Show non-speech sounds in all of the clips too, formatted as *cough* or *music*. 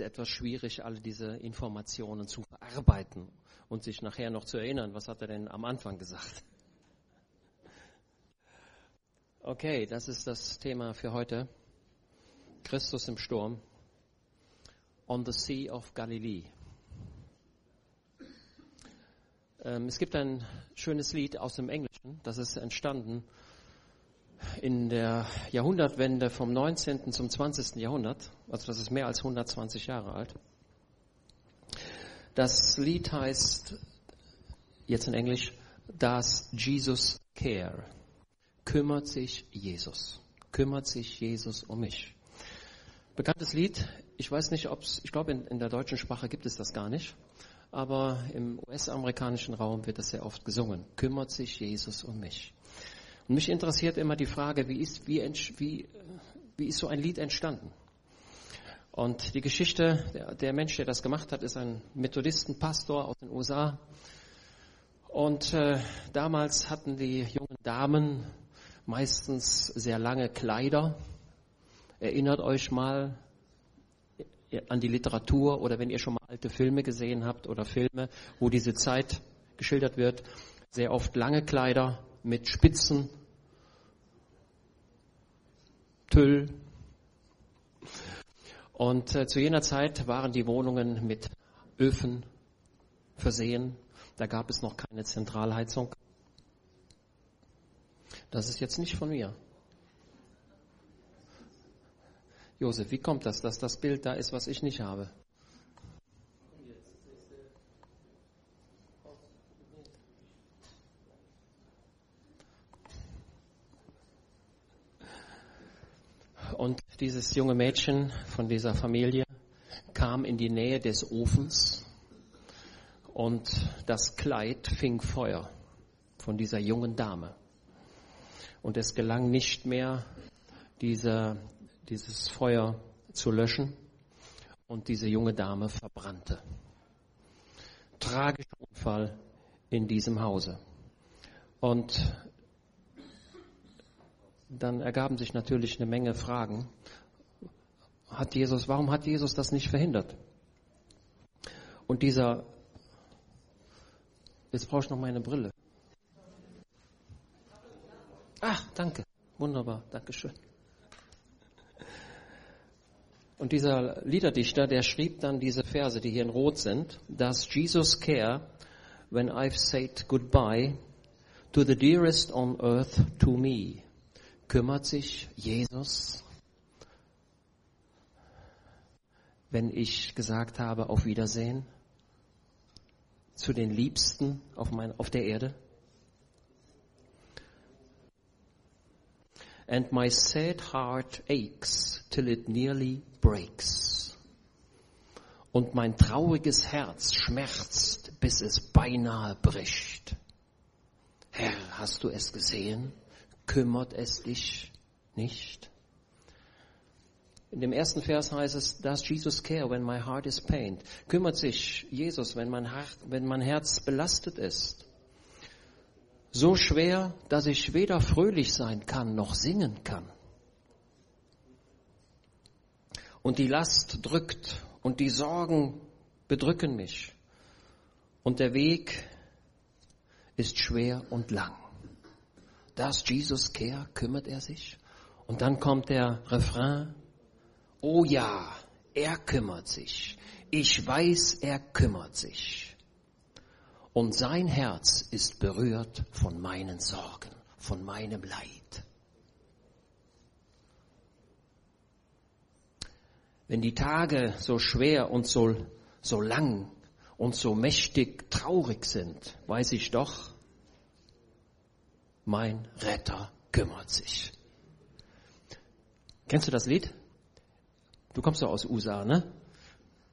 es etwas schwierig, alle diese Informationen zu verarbeiten und sich nachher noch zu erinnern, was hat er denn am Anfang gesagt. Okay, das ist das Thema für heute. Christus im Sturm. On the Sea of Galilee. Ähm, es gibt ein schönes Lied aus dem Englischen, das ist entstanden in der Jahrhundertwende vom 19. zum 20. Jahrhundert, also das ist mehr als 120 Jahre alt. Das Lied heißt, jetzt in Englisch, Does Jesus Care? Kümmert sich Jesus? Kümmert sich Jesus um mich? Bekanntes Lied, ich weiß nicht, ob es, ich glaube in, in der deutschen Sprache gibt es das gar nicht, aber im US-amerikanischen Raum wird das sehr oft gesungen. Kümmert sich Jesus um mich? Und mich interessiert immer die Frage, wie ist, wie, wie, wie ist so ein Lied entstanden? Und die Geschichte, der, der Mensch, der das gemacht hat, ist ein Methodistenpastor aus den USA. Und äh, damals hatten die jungen Damen meistens sehr lange Kleider. Erinnert euch mal an die Literatur oder wenn ihr schon mal alte Filme gesehen habt oder Filme, wo diese Zeit geschildert wird, sehr oft lange Kleider mit Spitzen Tüll. Und äh, zu jener Zeit waren die Wohnungen mit Öfen versehen. Da gab es noch keine Zentralheizung. Das ist jetzt nicht von mir. Josef, wie kommt das, dass das Bild da ist, was ich nicht habe? Und dieses junge Mädchen von dieser Familie kam in die Nähe des Ofens und das Kleid fing Feuer von dieser jungen Dame. Und es gelang nicht mehr, diese, dieses Feuer zu löschen und diese junge Dame verbrannte. Tragischer Unfall in diesem Hause. Und dann ergaben sich natürlich eine Menge Fragen. Hat Jesus, warum hat Jesus das nicht verhindert? Und dieser, jetzt brauche ich noch meine Brille. Ach, danke. Wunderbar, Dankeschön. Und dieser Liederdichter, der schrieb dann diese Verse, die hier in Rot sind, dass Jesus care when I've said goodbye to the dearest on earth to me kümmert sich Jesus, wenn ich gesagt habe, auf Wiedersehen, zu den Liebsten auf, mein, auf der Erde? And my sad heart aches till it nearly breaks. Und mein trauriges Herz schmerzt, bis es beinahe bricht. Herr, hast du es gesehen? Kümmert es dich nicht? In dem ersten Vers heißt es, does Jesus care when my heart is pained? Kümmert sich Jesus, wenn mein, Herz, wenn mein Herz belastet ist? So schwer, dass ich weder fröhlich sein kann noch singen kann. Und die Last drückt und die Sorgen bedrücken mich. Und der Weg ist schwer und lang. Does Jesus care? Kümmert er sich? Und dann kommt der Refrain. Oh ja, er kümmert sich. Ich weiß, er kümmert sich. Und sein Herz ist berührt von meinen Sorgen, von meinem Leid. Wenn die Tage so schwer und so, so lang und so mächtig traurig sind, weiß ich doch, mein Retter kümmert sich. Kennst du das Lied? Du kommst doch aus USA, ne?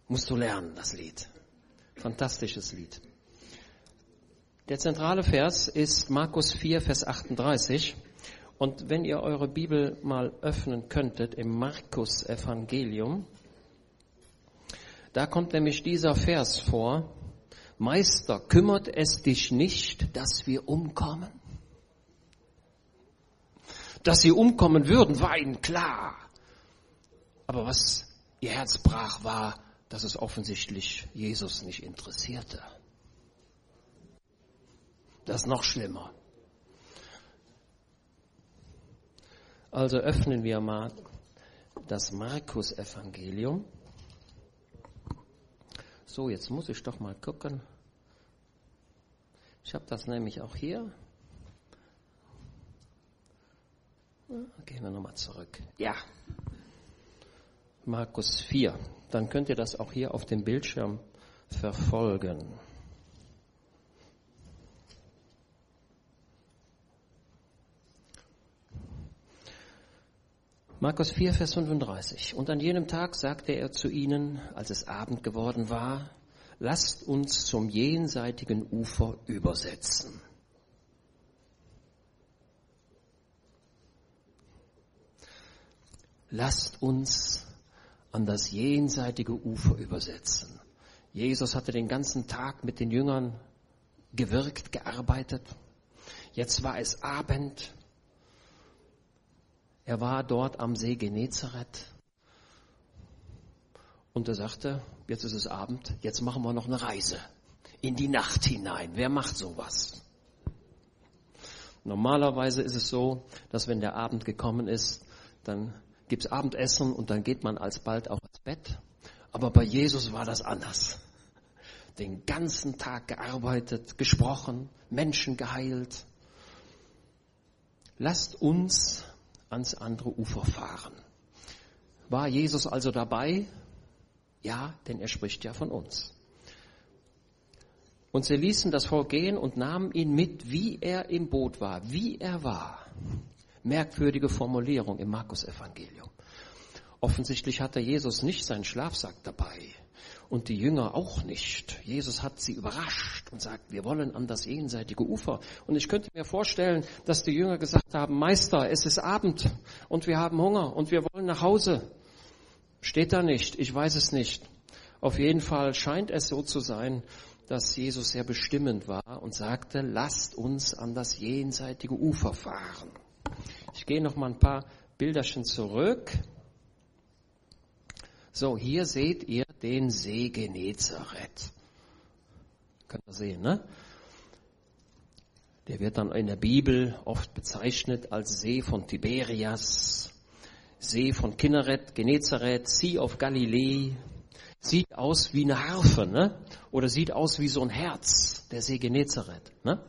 Musst du lernen, das Lied. Fantastisches Lied. Der zentrale Vers ist Markus 4, Vers 38. Und wenn ihr eure Bibel mal öffnen könntet im Markus Evangelium, da kommt nämlich dieser Vers vor. Meister, kümmert es dich nicht, dass wir umkommen? Dass sie umkommen würden, war ihnen klar. Aber was ihr Herz brach, war, dass es offensichtlich Jesus nicht interessierte. Das ist noch schlimmer. Also öffnen wir mal das Markus-Evangelium. So, jetzt muss ich doch mal gucken. Ich habe das nämlich auch hier. Gehen wir nochmal zurück. Ja. Markus 4. Dann könnt ihr das auch hier auf dem Bildschirm verfolgen. Markus 4, Vers 35. Und an jenem Tag sagte er zu ihnen, als es Abend geworden war, lasst uns zum jenseitigen Ufer übersetzen. Lasst uns an das jenseitige Ufer übersetzen. Jesus hatte den ganzen Tag mit den Jüngern gewirkt, gearbeitet. Jetzt war es Abend. Er war dort am See Genezareth und er sagte, jetzt ist es Abend, jetzt machen wir noch eine Reise in die Nacht hinein. Wer macht sowas? Normalerweise ist es so, dass wenn der Abend gekommen ist, dann gibt es Abendessen und dann geht man alsbald auch ins Bett. Aber bei Jesus war das anders. Den ganzen Tag gearbeitet, gesprochen, Menschen geheilt. Lasst uns ans andere Ufer fahren. War Jesus also dabei? Ja, denn er spricht ja von uns. Und sie ließen das Volk gehen und nahmen ihn mit, wie er im Boot war, wie er war. Merkwürdige Formulierung im Markus-Evangelium. Offensichtlich hatte Jesus nicht seinen Schlafsack dabei und die Jünger auch nicht. Jesus hat sie überrascht und sagt, wir wollen an das jenseitige Ufer. Und ich könnte mir vorstellen, dass die Jünger gesagt haben, Meister, es ist Abend und wir haben Hunger und wir wollen nach Hause. Steht da nicht, ich weiß es nicht. Auf jeden Fall scheint es so zu sein, dass Jesus sehr bestimmend war und sagte, lasst uns an das jenseitige Ufer fahren. Gehe noch mal ein paar Bilderchen zurück. So, hier seht ihr den See Genezareth. Könnt ihr sehen, ne? Der wird dann in der Bibel oft bezeichnet als See von Tiberias, See von Kinneret, Genezareth, Sea of Galilee. Sieht aus wie eine Harfe, ne? Oder sieht aus wie so ein Herz, der See Genezareth, ne?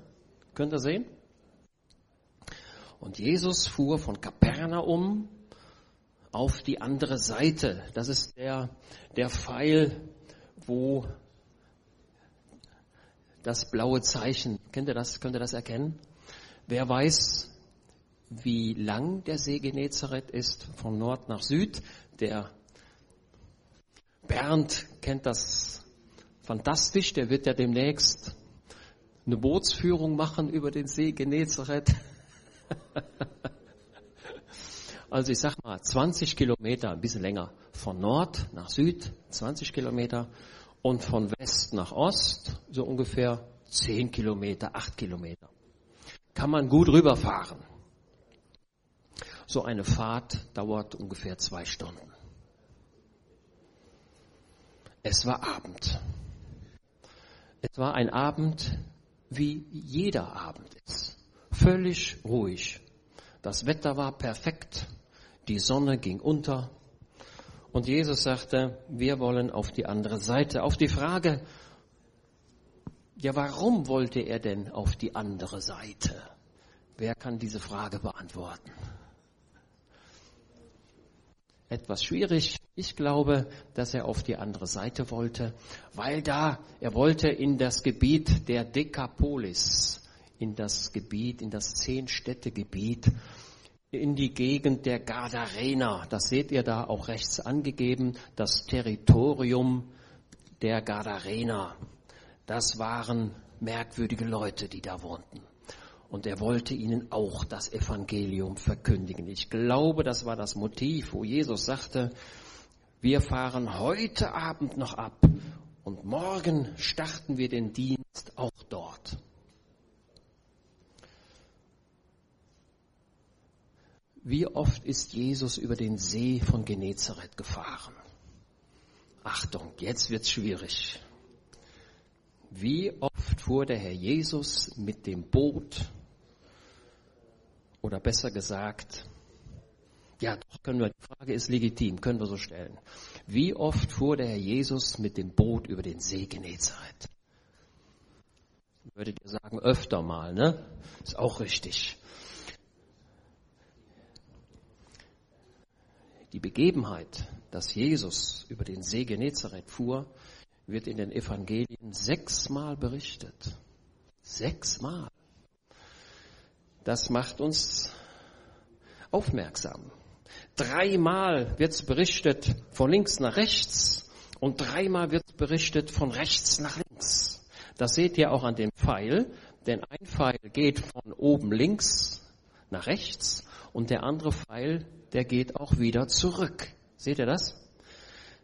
Könnt ihr sehen? Und Jesus fuhr von Kapernaum auf die andere Seite. Das ist der, der Pfeil, wo das blaue Zeichen, kennt ihr das, könnt ihr das erkennen? Wer weiß, wie lang der See Genezareth ist, von Nord nach Süd. Der Bernd kennt das fantastisch, der wird ja demnächst eine Bootsführung machen über den See Genezareth. *laughs* Also ich sag mal 20 Kilometer, ein bisschen länger, von Nord nach Süd, 20 Kilometer und von West nach Ost, so ungefähr 10 Kilometer, 8 Kilometer. Kann man gut rüberfahren. So eine Fahrt dauert ungefähr zwei Stunden. Es war Abend. Es war ein Abend, wie jeder Abend ist. Völlig ruhig. Das Wetter war perfekt. Die Sonne ging unter. Und Jesus sagte, wir wollen auf die andere Seite. Auf die Frage, ja, warum wollte er denn auf die andere Seite? Wer kann diese Frage beantworten? etwas schwierig. Ich glaube, dass er auf die andere Seite wollte, weil da, er wollte in das Gebiet der Dekapolis, in das Gebiet, in das Zehn-Städte-Gebiet, in die Gegend der Gadarener. Das seht ihr da auch rechts angegeben, das Territorium der Gadarener. Das waren merkwürdige Leute, die da wohnten. Und er wollte ihnen auch das Evangelium verkündigen. Ich glaube, das war das Motiv, wo Jesus sagte, wir fahren heute Abend noch ab und morgen starten wir den Dienst auch dort. Wie oft ist Jesus über den See von Genezareth gefahren? Achtung, jetzt wird's schwierig. Wie oft fuhr der Herr Jesus mit dem Boot, oder besser gesagt, ja, doch können wir, die Frage ist legitim, können wir so stellen. Wie oft fuhr der Herr Jesus mit dem Boot über den See Genezareth? Würdet ihr sagen, öfter mal, ne? Ist auch richtig. Die Begebenheit, dass Jesus über den See Genezareth fuhr, wird in den Evangelien sechsmal berichtet. Sechsmal. Das macht uns aufmerksam. Dreimal wird es berichtet von links nach rechts und dreimal wird berichtet von rechts nach links. Das seht ihr auch an dem Pfeil, denn ein Pfeil geht von oben links nach rechts und der andere Pfeil, der geht auch wieder zurück. Seht ihr das?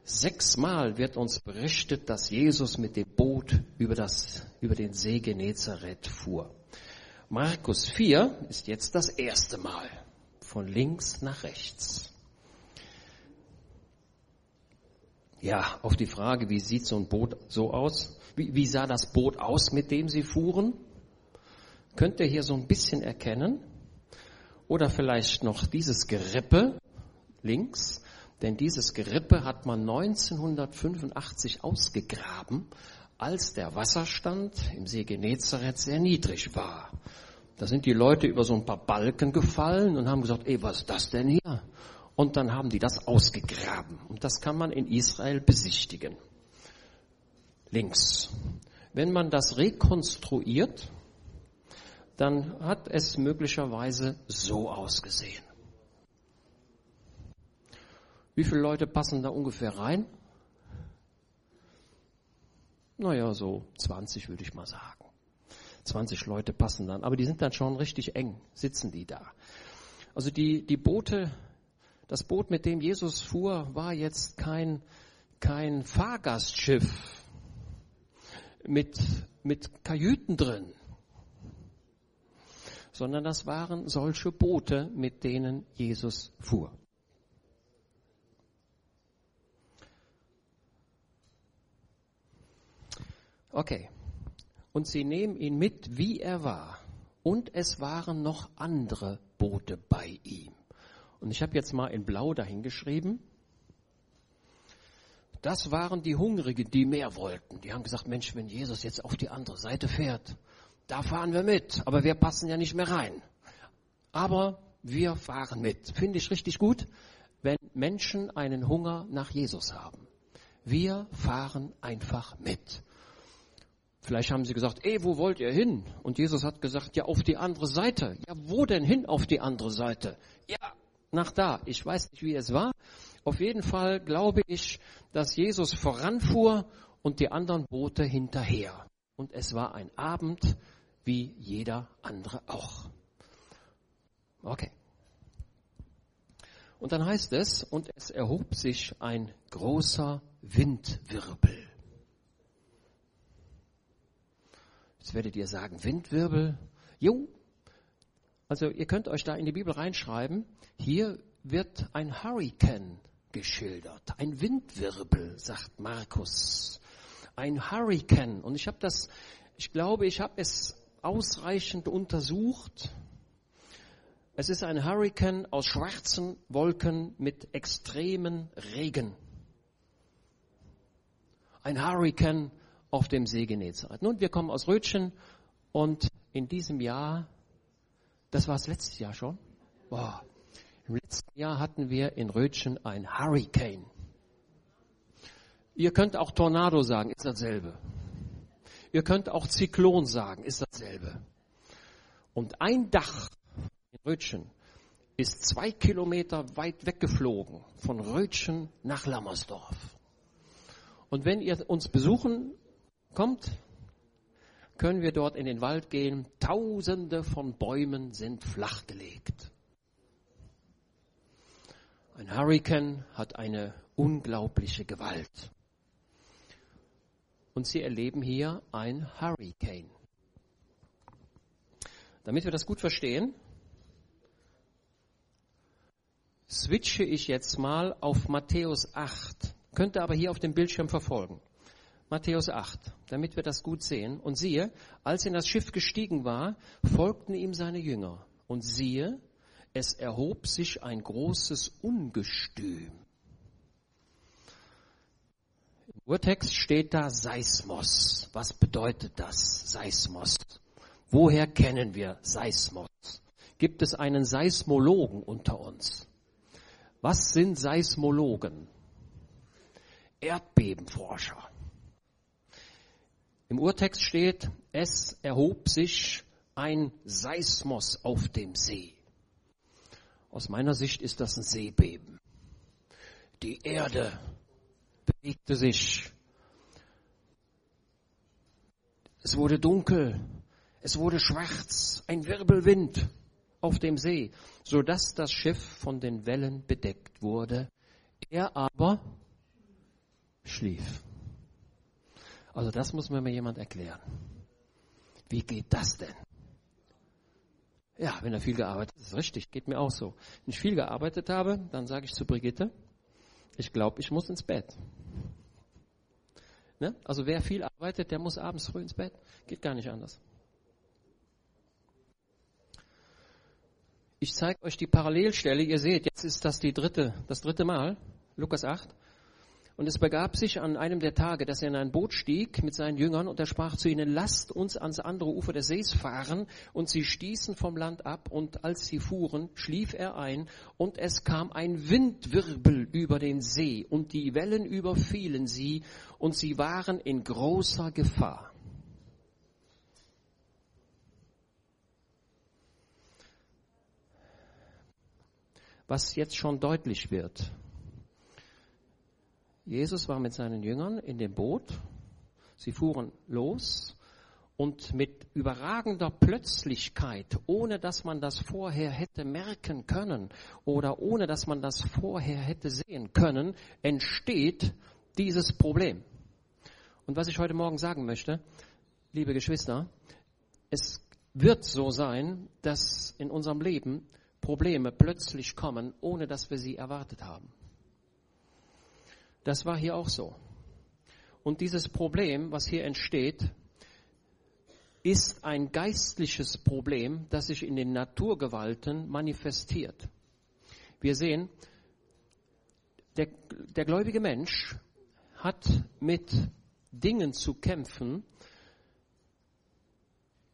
Sechsmal wird uns berichtet, dass Jesus mit dem Boot über, das, über den See Genezareth fuhr. Markus 4 ist jetzt das erste Mal von links nach rechts. Ja, auf die Frage, wie sieht so ein Boot so aus? Wie, wie sah das Boot aus, mit dem sie fuhren? Könnt ihr hier so ein bisschen erkennen? Oder vielleicht noch dieses Gerippe links, denn dieses Gerippe hat man 1985 ausgegraben, als der Wasserstand im See Genezareth sehr niedrig war. Da sind die Leute über so ein paar Balken gefallen und haben gesagt, ey, was ist das denn hier? Und dann haben die das ausgegraben. Und das kann man in Israel besichtigen. Links. Wenn man das rekonstruiert, dann hat es möglicherweise so ausgesehen. Wie viele Leute passen da ungefähr rein? Naja, so 20 würde ich mal sagen. 20 Leute passen dann, aber die sind dann schon richtig eng, sitzen die da. Also die, die Boote, das Boot, mit dem Jesus fuhr, war jetzt kein, kein Fahrgastschiff mit, mit Kajüten drin, sondern das waren solche Boote, mit denen Jesus fuhr. Okay. Und sie nehmen ihn mit, wie er war. Und es waren noch andere Boote bei ihm. Und ich habe jetzt mal in Blau dahingeschrieben. Das waren die Hungrigen, die mehr wollten. Die haben gesagt, Mensch, wenn Jesus jetzt auf die andere Seite fährt, da fahren wir mit. Aber wir passen ja nicht mehr rein. Aber wir fahren mit. Finde ich richtig gut, wenn Menschen einen Hunger nach Jesus haben. Wir fahren einfach mit. Vielleicht haben sie gesagt, ey, wo wollt ihr hin? Und Jesus hat gesagt, ja, auf die andere Seite. Ja, wo denn hin auf die andere Seite? Ja, nach da. Ich weiß nicht, wie es war. Auf jeden Fall glaube ich, dass Jesus voranfuhr und die anderen Boote hinterher. Und es war ein Abend wie jeder andere auch. Okay. Und dann heißt es, und es erhob sich ein großer Windwirbel. Jetzt werdet ihr sagen, Windwirbel. Jo. Also ihr könnt euch da in die Bibel reinschreiben. Hier wird ein Hurricane geschildert. Ein Windwirbel, sagt Markus. Ein Hurricane. Und ich habe das, ich glaube, ich habe es ausreichend untersucht. Es ist ein Hurricane aus schwarzen Wolken mit extremen Regen. Ein Hurricane auf dem See Genezareth. Nun, wir kommen aus Rötchen und in diesem Jahr, das war es letztes Jahr schon, boah, im letzten Jahr hatten wir in Rötchen ein Hurricane. Ihr könnt auch Tornado sagen, ist dasselbe. Ihr könnt auch Zyklon sagen, ist dasselbe. Und ein Dach in Rötchen ist zwei Kilometer weit weggeflogen von Rötchen nach Lammersdorf. Und wenn ihr uns besuchen kommt, können wir dort in den Wald gehen. Tausende von Bäumen sind flachgelegt. Ein Hurrikan hat eine unglaubliche Gewalt. Und Sie erleben hier ein Hurricane. Damit wir das gut verstehen, switche ich jetzt mal auf Matthäus 8, könnt ihr aber hier auf dem Bildschirm verfolgen. Matthäus 8, damit wir das gut sehen. Und siehe, als er in das Schiff gestiegen war, folgten ihm seine Jünger. Und siehe, es erhob sich ein großes Ungestüm. Im Urtext steht da Seismos. Was bedeutet das, Seismos? Woher kennen wir Seismos? Gibt es einen Seismologen unter uns? Was sind Seismologen? Erdbebenforscher. Im Urtext steht, es erhob sich ein Seismos auf dem See. Aus meiner Sicht ist das ein Seebeben. Die Erde bewegte sich. Es wurde dunkel. Es wurde schwarz. Ein Wirbelwind auf dem See, so dass das Schiff von den Wellen bedeckt wurde. Er aber schlief. Also das muss mir mal jemand erklären. Wie geht das denn? Ja, wenn er viel gearbeitet hat, ist richtig, geht mir auch so. Wenn ich viel gearbeitet habe, dann sage ich zu Brigitte, ich glaube, ich muss ins Bett. Ne? Also wer viel arbeitet, der muss abends früh ins Bett. Geht gar nicht anders. Ich zeige euch die Parallelstelle. Ihr seht, jetzt ist das die dritte, das dritte Mal, Lukas 8. Und es begab sich an einem der Tage, dass er in ein Boot stieg mit seinen Jüngern und er sprach zu ihnen, lasst uns ans andere Ufer des Sees fahren. Und sie stießen vom Land ab und als sie fuhren, schlief er ein und es kam ein Windwirbel über den See und die Wellen überfielen sie und sie waren in großer Gefahr. Was jetzt schon deutlich wird, Jesus war mit seinen Jüngern in dem Boot. Sie fuhren los und mit überragender Plötzlichkeit, ohne dass man das vorher hätte merken können oder ohne dass man das vorher hätte sehen können, entsteht dieses Problem. Und was ich heute Morgen sagen möchte, liebe Geschwister, es wird so sein, dass in unserem Leben Probleme plötzlich kommen, ohne dass wir sie erwartet haben. Das war hier auch so. Und dieses Problem, was hier entsteht, ist ein geistliches Problem, das sich in den Naturgewalten manifestiert. Wir sehen, der, der gläubige Mensch hat mit Dingen zu kämpfen.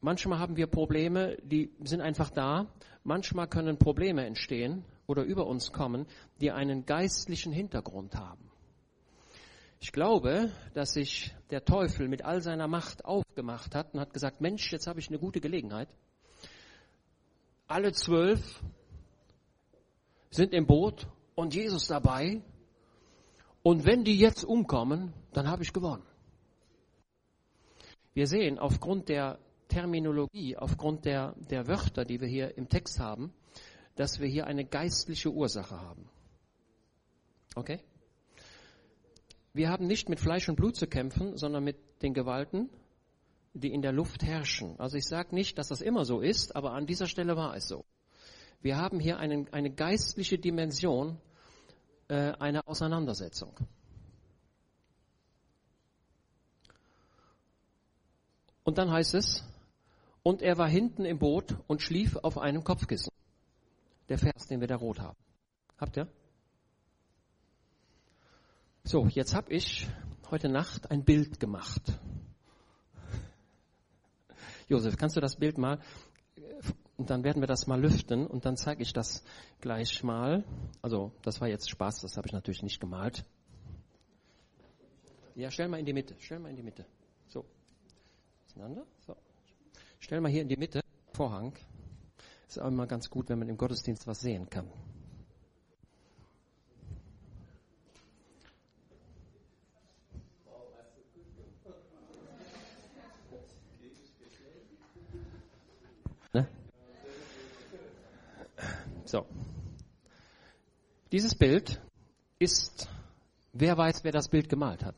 Manchmal haben wir Probleme, die sind einfach da. Manchmal können Probleme entstehen oder über uns kommen, die einen geistlichen Hintergrund haben. Ich glaube, dass sich der Teufel mit all seiner Macht aufgemacht hat und hat gesagt, Mensch, jetzt habe ich eine gute Gelegenheit. Alle zwölf sind im Boot und Jesus dabei. Und wenn die jetzt umkommen, dann habe ich gewonnen. Wir sehen aufgrund der Terminologie, aufgrund der, der Wörter, die wir hier im Text haben, dass wir hier eine geistliche Ursache haben. Okay? Wir haben nicht mit Fleisch und Blut zu kämpfen, sondern mit den Gewalten, die in der Luft herrschen. Also ich sage nicht, dass das immer so ist, aber an dieser Stelle war es so. Wir haben hier einen, eine geistliche Dimension äh, einer Auseinandersetzung. Und dann heißt es, und er war hinten im Boot und schlief auf einem Kopfkissen. Der Vers, den wir da rot haben. Habt ihr? So, jetzt habe ich heute Nacht ein Bild gemacht. Josef, kannst du das Bild mal, und dann werden wir das mal lüften und dann zeige ich das gleich mal. Also, das war jetzt Spaß, das habe ich natürlich nicht gemalt. Ja, stell mal in die Mitte, stell mal in die Mitte. So. Auseinander. So. Stell mal hier in die Mitte, Vorhang. Ist auch immer ganz gut, wenn man im Gottesdienst was sehen kann. So. Dieses Bild ist, wer weiß, wer das Bild gemalt hat?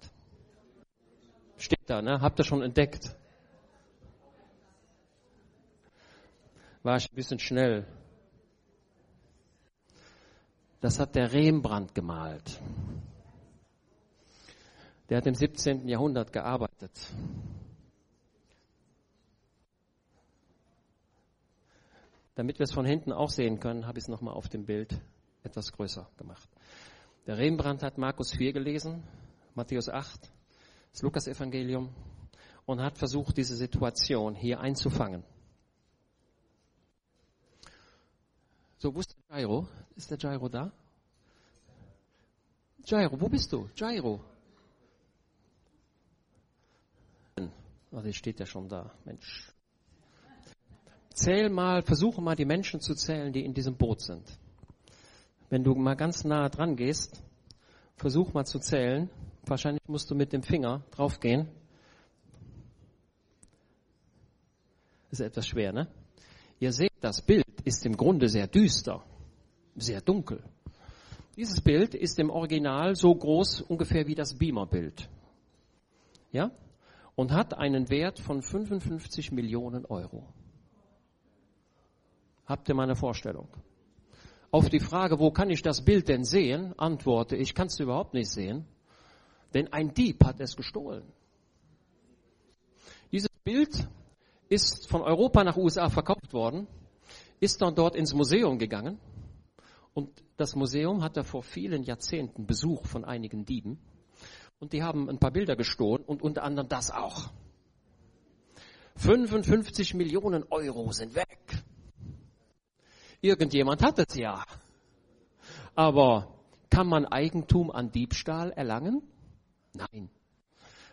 Steht da, ne? Habt ihr schon entdeckt? War ich ein bisschen schnell. Das hat der Rembrandt gemalt. Der hat im 17. Jahrhundert gearbeitet. Damit wir es von hinten auch sehen können, habe ich es nochmal auf dem Bild etwas größer gemacht. Der Rembrandt hat Markus 4 gelesen, Matthäus 8, das Lukas-Evangelium und hat versucht, diese Situation hier einzufangen. So, wo ist der Jairo? Ist der Jairo da? Jairo, wo bist du? Jairo. Oh, der steht ja schon da, Mensch. Zähl mal, versuche mal die Menschen zu zählen, die in diesem Boot sind. Wenn du mal ganz nah dran gehst, versuch mal zu zählen. Wahrscheinlich musst du mit dem Finger draufgehen. Ist etwas schwer, ne? Ihr seht, das Bild ist im Grunde sehr düster, sehr dunkel. Dieses Bild ist im Original so groß ungefähr wie das Beamer-Bild. Ja? Und hat einen Wert von 55 Millionen Euro. Habt ihr mal eine Vorstellung? Auf die Frage, wo kann ich das Bild denn sehen, antworte ich, kannst du überhaupt nicht sehen, denn ein Dieb hat es gestohlen. Dieses Bild ist von Europa nach USA verkauft worden, ist dann dort ins Museum gegangen und das Museum hatte vor vielen Jahrzehnten Besuch von einigen Dieben und die haben ein paar Bilder gestohlen und unter anderem das auch. 55 Millionen Euro sind weg. Irgendjemand hat es ja. Aber kann man Eigentum an Diebstahl erlangen? Nein.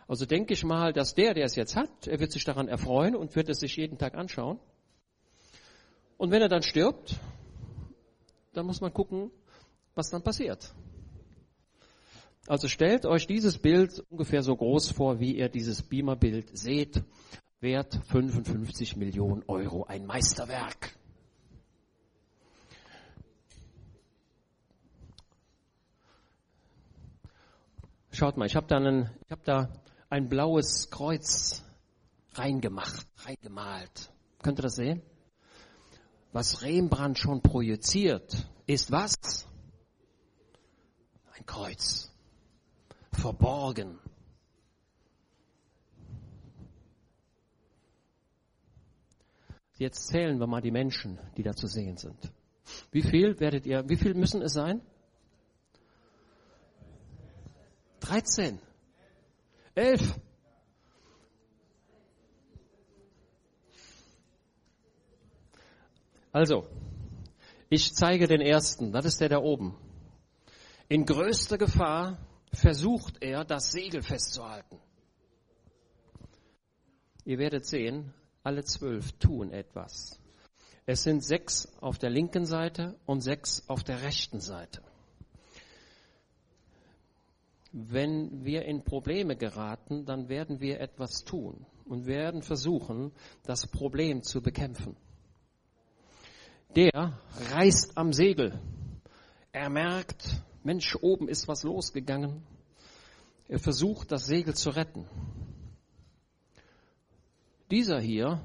Also denke ich mal, dass der, der es jetzt hat, er wird sich daran erfreuen und wird es sich jeden Tag anschauen. Und wenn er dann stirbt, dann muss man gucken, was dann passiert. Also stellt euch dieses Bild ungefähr so groß vor, wie ihr dieses Beamer-Bild seht. Wert 55 Millionen Euro. Ein Meisterwerk. Schaut mal, ich habe da, hab da ein blaues Kreuz reingemacht, reingemalt. Könnt ihr das sehen? Was Rembrandt schon projiziert, ist was? Ein Kreuz. Verborgen. Jetzt zählen wir mal die Menschen, die da zu sehen sind. Wie viel werdet ihr, wie viel müssen es sein? 13. 11. Also, ich zeige den ersten, das ist der da oben. In größter Gefahr versucht er, das Segel festzuhalten. Ihr werdet sehen, alle zwölf tun etwas. Es sind sechs auf der linken Seite und sechs auf der rechten Seite. Wenn wir in Probleme geraten, dann werden wir etwas tun und werden versuchen, das Problem zu bekämpfen. Der reißt am Segel. Er merkt, Mensch, oben ist was losgegangen. Er versucht, das Segel zu retten. Dieser hier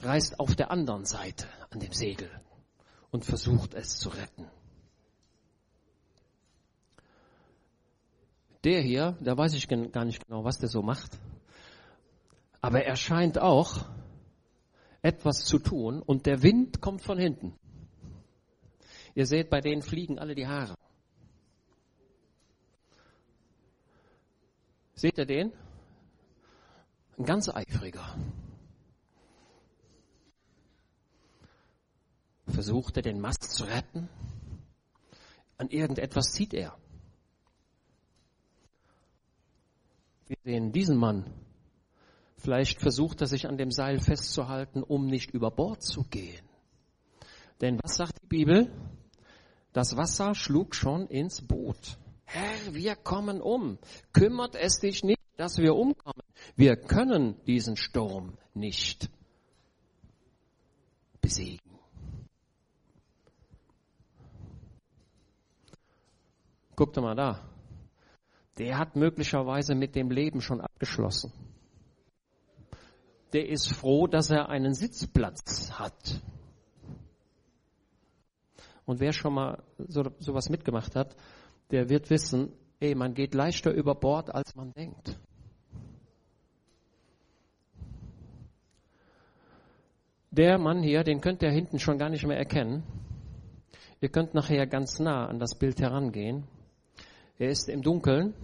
reißt auf der anderen Seite an dem Segel und versucht es zu retten. Der hier, da weiß ich gar nicht genau, was der so macht. Aber er scheint auch etwas zu tun und der Wind kommt von hinten. Ihr seht, bei denen fliegen alle die Haare. Seht ihr den? Ein ganz eifriger. Versucht er den Mast zu retten? An irgendetwas zieht er. Wir sehen diesen Mann. Vielleicht versucht er sich an dem Seil festzuhalten, um nicht über Bord zu gehen. Denn was sagt die Bibel? Das Wasser schlug schon ins Boot. Herr, wir kommen um. Kümmert es dich nicht, dass wir umkommen. Wir können diesen Sturm nicht besiegen. Guckt mal da der hat möglicherweise mit dem Leben schon abgeschlossen. Der ist froh, dass er einen Sitzplatz hat. Und wer schon mal so, sowas mitgemacht hat, der wird wissen, ey, man geht leichter über Bord, als man denkt. Der Mann hier, den könnt ihr hinten schon gar nicht mehr erkennen. Ihr könnt nachher ganz nah an das Bild herangehen. Er ist im Dunkeln.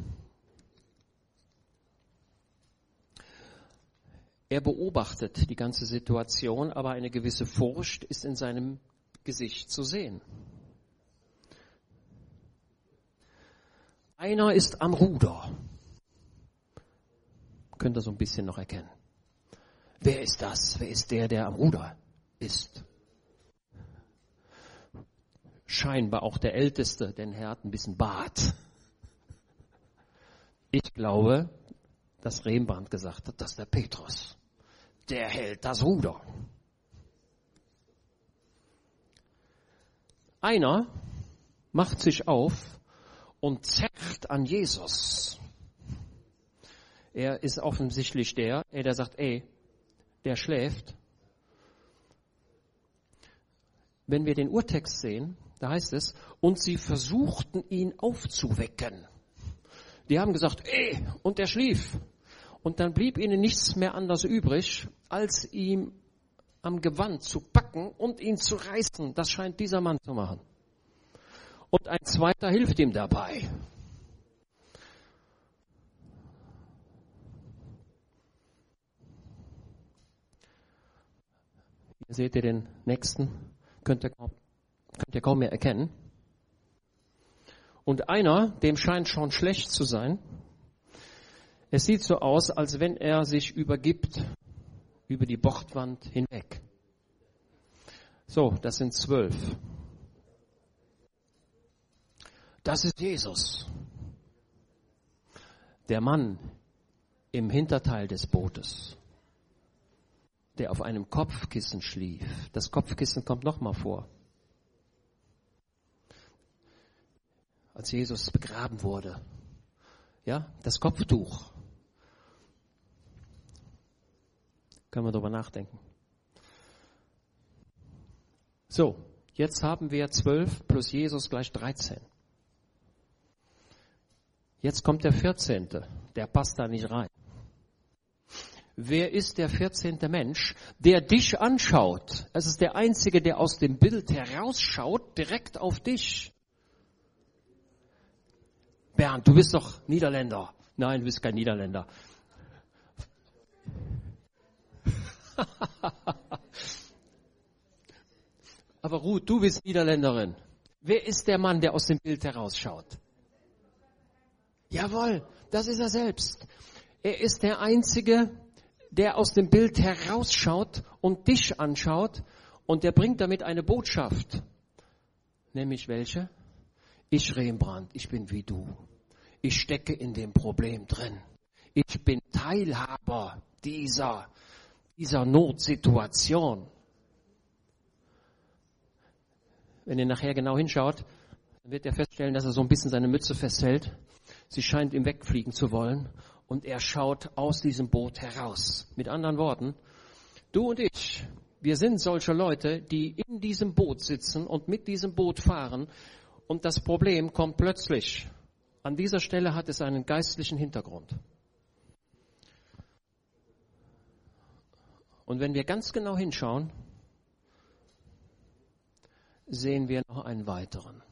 Er beobachtet die ganze Situation, aber eine gewisse Furcht ist in seinem Gesicht zu sehen. Einer ist am Ruder. Könnt ihr so ein bisschen noch erkennen. Wer ist das? Wer ist der, der am Ruder ist? Scheinbar auch der Älteste, denn er hat ein bisschen Bart. Ich glaube, dass Rembrandt gesagt hat, dass der Petrus, der hält das Ruder. Einer macht sich auf und zerrt an Jesus. Er ist offensichtlich der, der sagt, ey, der schläft. Wenn wir den Urtext sehen, da heißt es, und sie versuchten ihn aufzuwecken. Die haben gesagt, ey, und er schlief. Und dann blieb ihnen nichts mehr anders übrig, als ihm am Gewand zu packen und ihn zu reißen. Das scheint dieser Mann zu machen. Und ein zweiter hilft ihm dabei. Hier seht ihr den nächsten, könnt ihr, könnt ihr kaum mehr erkennen. Und einer, dem scheint schon schlecht zu sein, es sieht so aus, als wenn er sich übergibt über die Bordwand hinweg. So, das sind zwölf. Das ist Jesus. Der Mann im Hinterteil des Bootes der auf einem Kopfkissen schlief. Das Kopfkissen kommt nochmal vor. Als Jesus begraben wurde. Ja, das Kopftuch. Können wir darüber nachdenken. So, jetzt haben wir zwölf plus Jesus gleich 13. Jetzt kommt der 14. Der passt da nicht rein. Wer ist der 14. Mensch, der dich anschaut? Es ist der einzige, der aus dem Bild herausschaut, direkt auf dich. Bernd, du bist doch Niederländer. Nein, du bist kein Niederländer. *laughs* Aber Ruth, du bist Niederländerin. Wer ist der Mann, der aus dem Bild herausschaut? Jawohl, das ist er selbst. Er ist der Einzige, der aus dem Bild herausschaut und dich anschaut und der bringt damit eine Botschaft. Nämlich welche? Ich Rembrandt, ich bin wie du. Ich stecke in dem Problem drin. Ich bin Teilhaber dieser, dieser Notsituation. Wenn ihr nachher genau hinschaut, dann wird er feststellen, dass er so ein bisschen seine Mütze festhält. Sie scheint ihm wegfliegen zu wollen und er schaut aus diesem Boot heraus. Mit anderen Worten, du und ich, wir sind solche Leute, die in diesem Boot sitzen und mit diesem Boot fahren und das Problem kommt plötzlich. An dieser Stelle hat es einen geistlichen Hintergrund. Und wenn wir ganz genau hinschauen, sehen wir noch einen weiteren.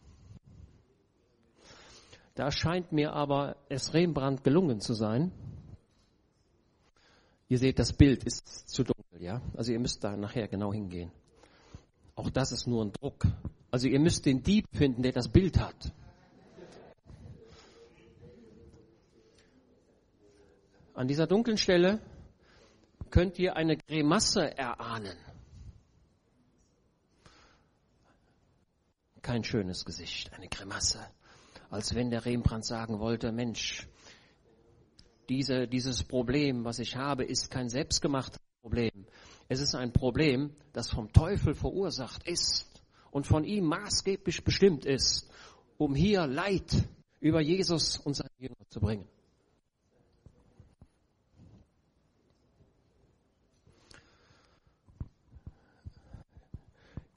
Da scheint mir aber es Rembrandt gelungen zu sein. Ihr seht, das Bild ist zu dunkel, ja? Also ihr müsst da nachher genau hingehen. Auch das ist nur ein Druck. Also ihr müsst den Dieb finden, der das Bild hat. An dieser dunklen Stelle könnt ihr eine Grimasse erahnen. Kein schönes Gesicht, eine Grimasse als wenn der Rembrandt sagen wollte, Mensch, diese, dieses Problem, was ich habe, ist kein selbstgemachtes Problem. Es ist ein Problem, das vom Teufel verursacht ist und von ihm maßgeblich bestimmt ist, um hier Leid über Jesus und seine Jünger zu bringen.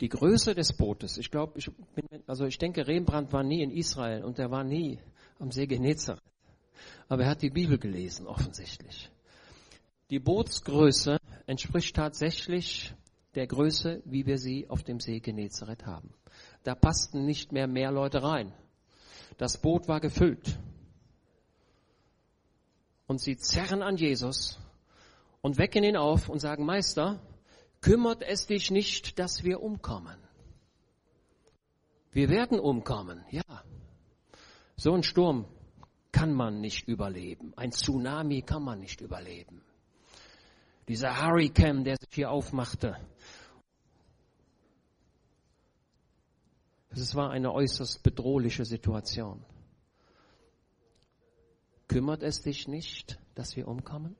die Größe des Bootes, ich glaube, ich also ich denke, Rembrandt war nie in Israel und er war nie am See Genezareth. Aber er hat die Bibel gelesen, offensichtlich. Die Bootsgröße entspricht tatsächlich der Größe, wie wir sie auf dem See Genezareth haben. Da passten nicht mehr mehr Leute rein. Das Boot war gefüllt. Und sie zerren an Jesus und wecken ihn auf und sagen, Meister, kümmert es dich nicht, dass wir umkommen. Wir werden umkommen, ja. So ein Sturm kann man nicht überleben. Ein Tsunami kann man nicht überleben. Dieser Hurricane, der sich hier aufmachte. Es war eine äußerst bedrohliche Situation. Kümmert es dich nicht, dass wir umkommen?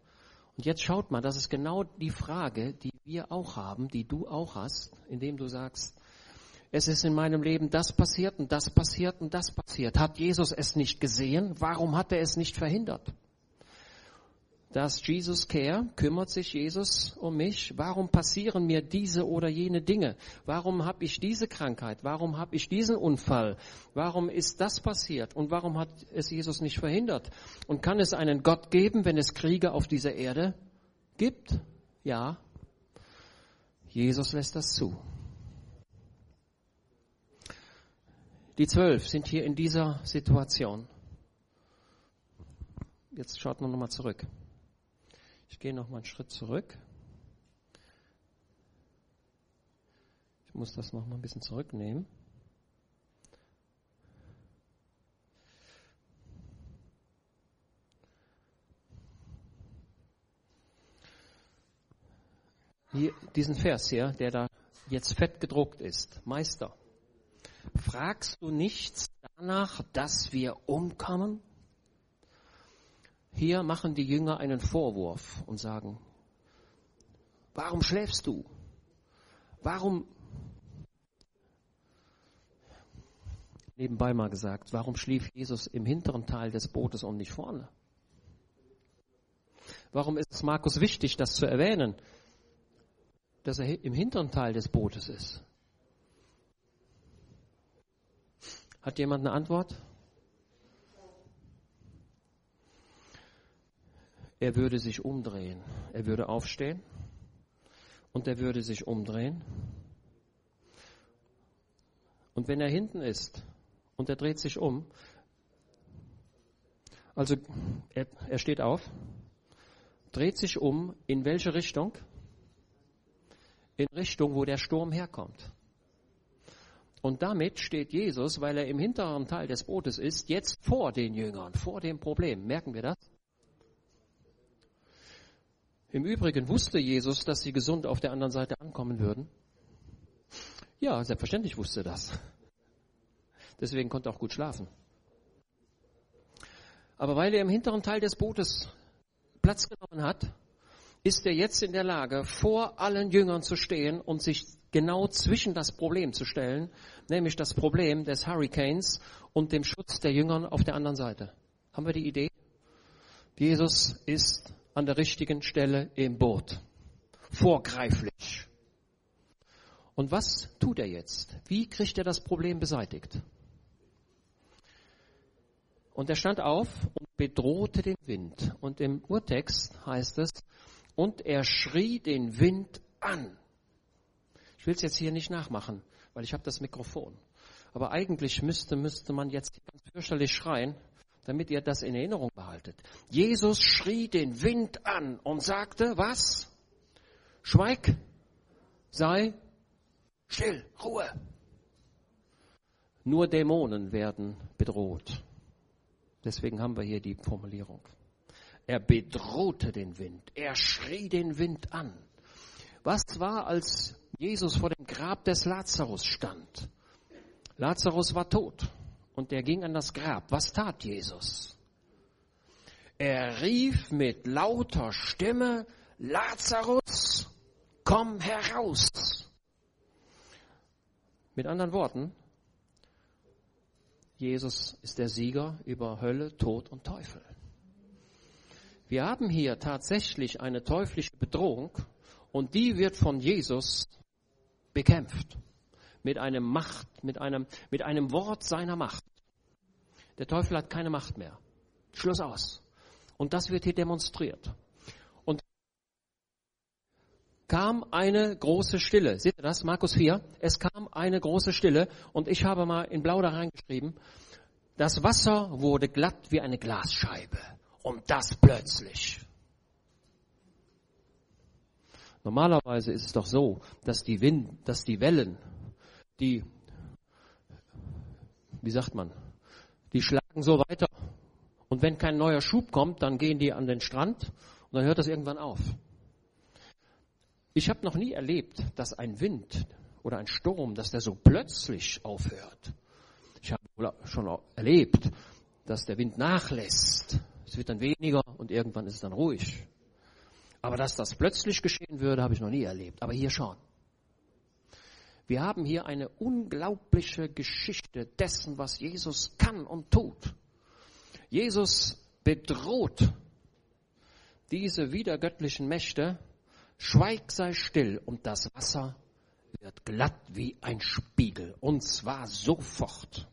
Und jetzt schaut mal, das ist genau die Frage, die wir auch haben, die du auch hast, indem du sagst, es ist in meinem Leben das passiert und das passiert und das passiert. Hat Jesus es nicht gesehen? Warum hat er es nicht verhindert? Das Jesus Care kümmert sich Jesus um mich. Warum passieren mir diese oder jene Dinge? Warum habe ich diese Krankheit? Warum habe ich diesen Unfall? Warum ist das passiert? Und warum hat es Jesus nicht verhindert? Und kann es einen Gott geben, wenn es Kriege auf dieser Erde gibt? Ja. Jesus lässt das zu. Die zwölf sind hier in dieser Situation. Jetzt schaut man nochmal zurück. Ich gehe nochmal einen Schritt zurück. Ich muss das nochmal ein bisschen zurücknehmen. Hier, diesen Vers hier, der da jetzt fett gedruckt ist. Meister, Fragst du nichts danach, dass wir umkommen? Hier machen die Jünger einen Vorwurf und sagen, warum schläfst du? Warum, nebenbei mal gesagt, warum schlief Jesus im hinteren Teil des Bootes und nicht vorne? Warum ist es Markus wichtig, das zu erwähnen, dass er im hinteren Teil des Bootes ist? Hat jemand eine Antwort? Er würde sich umdrehen. Er würde aufstehen und er würde sich umdrehen. Und wenn er hinten ist und er dreht sich um, also er, er steht auf, dreht sich um, in welche Richtung? In Richtung, wo der Sturm herkommt. Und damit steht Jesus, weil er im hinteren Teil des Bootes ist, jetzt vor den Jüngern, vor dem Problem. Merken wir das? Im Übrigen wusste Jesus, dass sie gesund auf der anderen Seite ankommen würden. Ja, selbstverständlich wusste er das. Deswegen konnte er auch gut schlafen. Aber weil er im hinteren Teil des Bootes Platz genommen hat, ist er jetzt in der Lage, vor allen Jüngern zu stehen und sich genau zwischen das Problem zu stellen, nämlich das Problem des Hurricanes und dem Schutz der Jüngern auf der anderen Seite. Haben wir die Idee? Jesus ist an der richtigen Stelle im Boot. Vorgreiflich. Und was tut er jetzt? Wie kriegt er das Problem beseitigt? Und er stand auf und bedrohte den Wind. Und im Urtext heißt es, und er schrie den Wind an. Ich will es jetzt hier nicht nachmachen, weil ich habe das Mikrofon. Aber eigentlich müsste, müsste man jetzt ganz fürchterlich schreien, damit ihr das in Erinnerung behaltet. Jesus schrie den Wind an und sagte, was? Schweig, sei still, Ruhe. Nur Dämonen werden bedroht. Deswegen haben wir hier die Formulierung. Er bedrohte den Wind. Er schrie den Wind an. Was war, als Jesus vor dem Grab des Lazarus stand? Lazarus war tot und er ging an das Grab. Was tat Jesus? Er rief mit lauter Stimme, Lazarus, komm heraus. Mit anderen Worten, Jesus ist der Sieger über Hölle, Tod und Teufel. Wir haben hier tatsächlich eine teuflische Bedrohung und die wird von Jesus bekämpft. Mit einem Macht, mit einem, mit einem Wort seiner Macht. Der Teufel hat keine Macht mehr. Schluss aus. Und das wird hier demonstriert. Und kam eine große Stille. Seht ihr das? Markus 4. Es kam eine große Stille. Und ich habe mal in Blau da reingeschrieben, das Wasser wurde glatt wie eine Glasscheibe. Und das plötzlich. Normalerweise ist es doch so, dass die Wind, dass die Wellen, die, wie sagt man, die schlagen so weiter. Und wenn kein neuer Schub kommt, dann gehen die an den Strand und dann hört das irgendwann auf. Ich habe noch nie erlebt, dass ein Wind oder ein Sturm, dass der so plötzlich aufhört. Ich habe schon erlebt, dass der Wind nachlässt. Es wird dann weniger und irgendwann ist es dann ruhig. Aber dass das plötzlich geschehen würde, habe ich noch nie erlebt. Aber hier schon. Wir haben hier eine unglaubliche Geschichte dessen, was Jesus kann und tut. Jesus bedroht diese wiedergöttlichen Mächte. Schweig sei still und das Wasser wird glatt wie ein Spiegel. Und zwar sofort.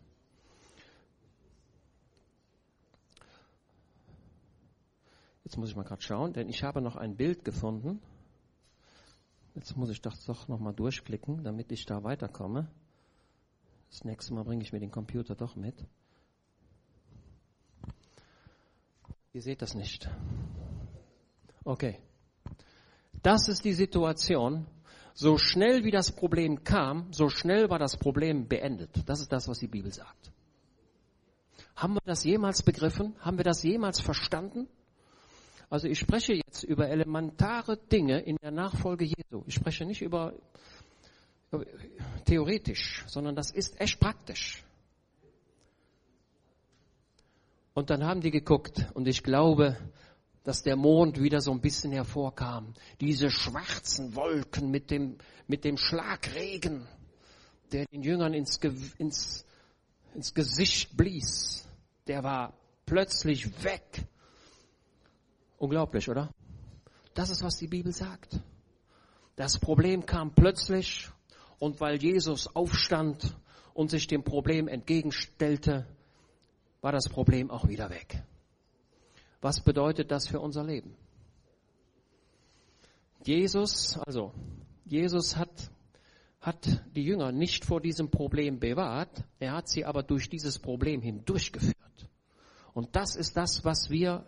Jetzt muss ich mal gerade schauen, denn ich habe noch ein Bild gefunden. Jetzt muss ich das doch nochmal durchklicken, damit ich da weiterkomme. Das nächste Mal bringe ich mir den Computer doch mit. Ihr seht das nicht. Okay. Das ist die Situation. So schnell wie das Problem kam, so schnell war das Problem beendet. Das ist das, was die Bibel sagt. Haben wir das jemals begriffen? Haben wir das jemals verstanden? Also ich spreche jetzt über elementare Dinge in der Nachfolge Jesu. Ich spreche nicht über, theoretisch, sondern das ist echt praktisch. Und dann haben die geguckt und ich glaube, dass der Mond wieder so ein bisschen hervorkam. Diese schwarzen Wolken mit dem, mit dem Schlagregen, der den Jüngern ins, ins, ins Gesicht blies, der war plötzlich weg. Unglaublich, oder? Das ist, was die Bibel sagt. Das Problem kam plötzlich und weil Jesus aufstand und sich dem Problem entgegenstellte, war das Problem auch wieder weg. Was bedeutet das für unser Leben? Jesus, also Jesus hat, hat die Jünger nicht vor diesem Problem bewahrt, er hat sie aber durch dieses Problem hindurchgeführt. Und das ist das, was wir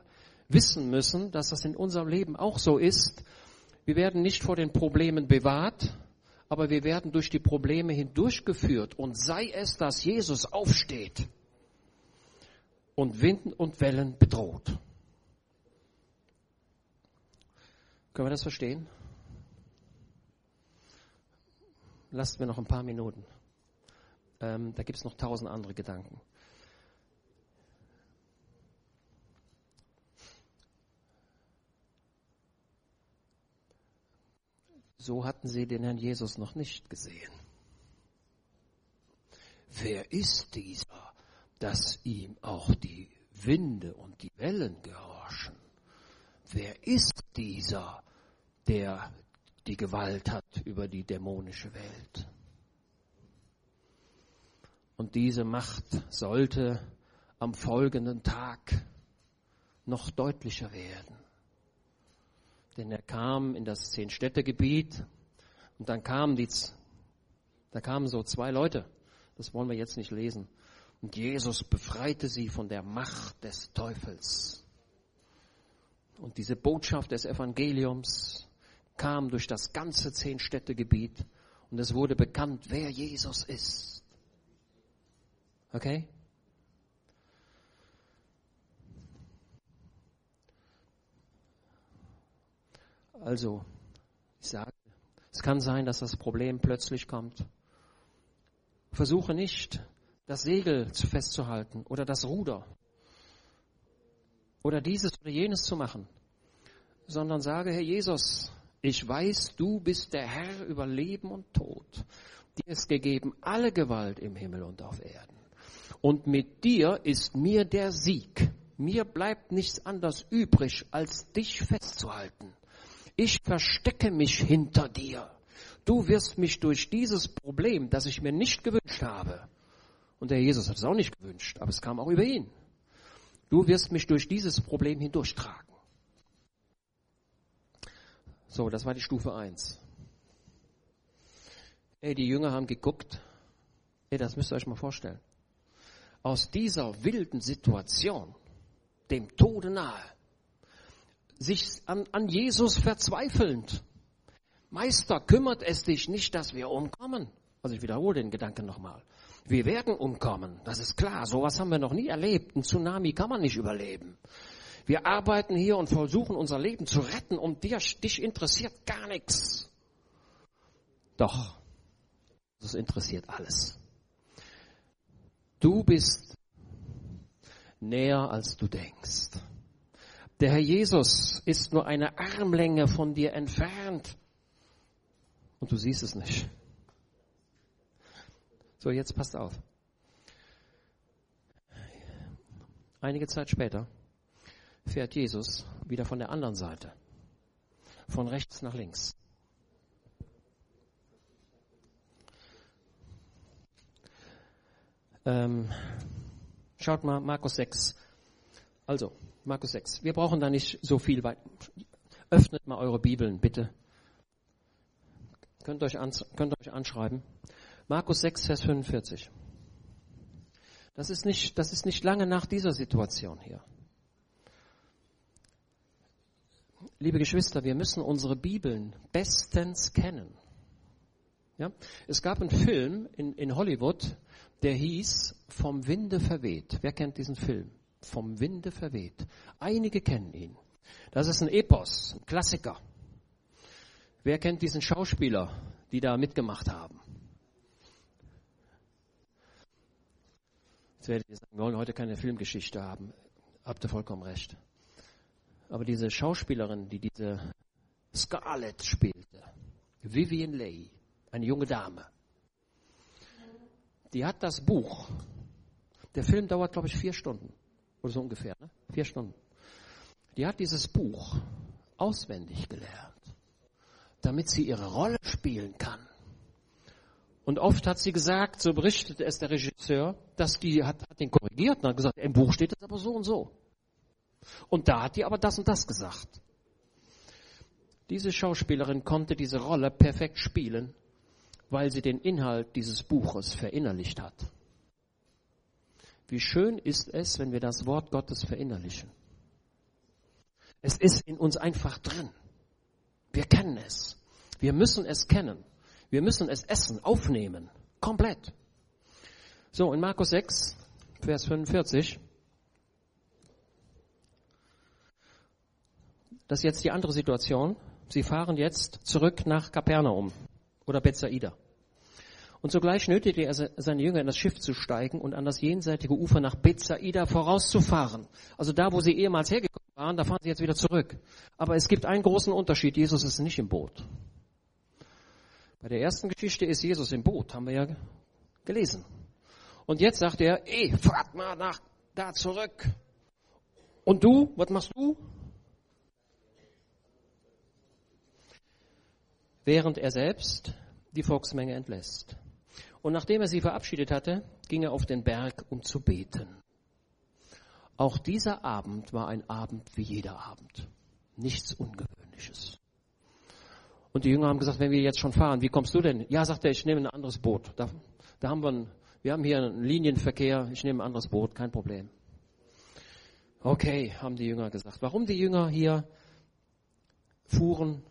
wissen müssen, dass das in unserem Leben auch so ist. Wir werden nicht vor den Problemen bewahrt, aber wir werden durch die Probleme hindurchgeführt. Und sei es, dass Jesus aufsteht und Wind und Wellen bedroht. Können wir das verstehen? Lasst mir noch ein paar Minuten. Ähm, da gibt es noch tausend andere Gedanken. So hatten sie den Herrn Jesus noch nicht gesehen. Wer ist dieser, dass ihm auch die Winde und die Wellen gehorchen? Wer ist dieser, der die Gewalt hat über die dämonische Welt? Und diese Macht sollte am folgenden Tag noch deutlicher werden. Denn er kam in das Zehn-Städte-Gebiet und dann kamen die, da kamen so zwei Leute. Das wollen wir jetzt nicht lesen. Und Jesus befreite sie von der Macht des Teufels. Und diese Botschaft des Evangeliums kam durch das ganze Zehn-Städte-Gebiet und es wurde bekannt, wer Jesus ist. Okay? Also, ich sage, es kann sein, dass das Problem plötzlich kommt. Versuche nicht, das Segel festzuhalten oder das Ruder oder dieses oder jenes zu machen, sondern sage, Herr Jesus, ich weiß, du bist der Herr über Leben und Tod. Dir ist gegeben alle Gewalt im Himmel und auf Erden. Und mit dir ist mir der Sieg. Mir bleibt nichts anderes übrig, als dich festzuhalten. Ich verstecke mich hinter dir. Du wirst mich durch dieses Problem, das ich mir nicht gewünscht habe, Und der Jesus hat es auch nicht gewünscht, aber es kam auch über ihn. Du wirst mich durch dieses Problem hindurchtragen. So, das war die Stufe 1. Ey, die Jünger haben geguckt. Ey, das müsst ihr euch mal vorstellen. Aus dieser wilden Situation, dem Tode nahe, sich an, an Jesus verzweifelnd. Meister, kümmert es dich nicht, dass wir umkommen? Also ich wiederhole den Gedanken nochmal. Wir werden umkommen, das ist klar. Sowas haben wir noch nie erlebt. Ein Tsunami kann man nicht überleben. Wir arbeiten hier und versuchen unser Leben zu retten und dir, dich interessiert gar nichts. Doch, das interessiert alles. Du bist näher, als du denkst. Der Herr Jesus ist nur eine Armlänge von dir entfernt und du siehst es nicht. So, jetzt passt auf. Einige Zeit später fährt Jesus wieder von der anderen Seite, von rechts nach links. Ähm, schaut mal Markus 6. Also, Markus 6. Wir brauchen da nicht so viel weit. Öffnet mal eure Bibeln, bitte. Könnt euch, könnt euch anschreiben. Markus 6, Vers 45. Das ist nicht, das ist nicht lange nach dieser Situation hier. Liebe Geschwister, wir müssen unsere Bibeln bestens kennen. Ja? Es gab einen Film in, in Hollywood, der hieß Vom Winde verweht. Wer kennt diesen Film? Vom Winde verweht. Einige kennen ihn. Das ist ein Epos, ein Klassiker. Wer kennt diesen Schauspieler, die da mitgemacht haben? Jetzt werdet ihr sagen, wir wollen heute keine Filmgeschichte haben. Habt ihr vollkommen recht. Aber diese Schauspielerin, die diese Scarlett spielte, Vivian Leigh, eine junge Dame, die hat das Buch. Der Film dauert, glaube ich, vier Stunden. Oder so ungefähr, ne? Vier Stunden. Die hat dieses Buch auswendig gelernt, damit sie ihre Rolle spielen kann. Und oft hat sie gesagt, so berichtete es der Regisseur, dass die hat, hat den korrigiert und hat gesagt, im Buch steht es aber so und so. Und da hat die aber das und das gesagt. Diese Schauspielerin konnte diese Rolle perfekt spielen weil sie den Inhalt dieses Buches verinnerlicht hat. Wie schön ist es, wenn wir das Wort Gottes verinnerlichen. Es ist in uns einfach drin. Wir kennen es. Wir müssen es kennen. Wir müssen es essen, aufnehmen. Komplett. So, in Markus 6, Vers 45. Das ist jetzt die andere Situation. Sie fahren jetzt zurück nach Kapernaum oder Bethsaida. Und sogleich nötigte er seine Jünger in das Schiff zu steigen und an das jenseitige Ufer nach Bethsaida vorauszufahren. Also da, wo sie ehemals hergekommen waren, da fahren sie jetzt wieder zurück. Aber es gibt einen großen Unterschied. Jesus ist nicht im Boot. Bei der ersten Geschichte ist Jesus im Boot, haben wir ja gelesen. Und jetzt sagt er, ey, fahrt mal nach da zurück. Und du, was machst du? Während er selbst die Volksmenge entlässt. Und nachdem er sie verabschiedet hatte, ging er auf den Berg, um zu beten. Auch dieser Abend war ein Abend wie jeder Abend. Nichts Ungewöhnliches. Und die Jünger haben gesagt, wenn wir jetzt schon fahren, wie kommst du denn? Ja, sagt er, ich nehme ein anderes Boot. Da, da haben wir, ein, wir haben hier einen Linienverkehr, ich nehme ein anderes Boot, kein Problem. Okay, haben die Jünger gesagt. Warum die Jünger hier fuhren,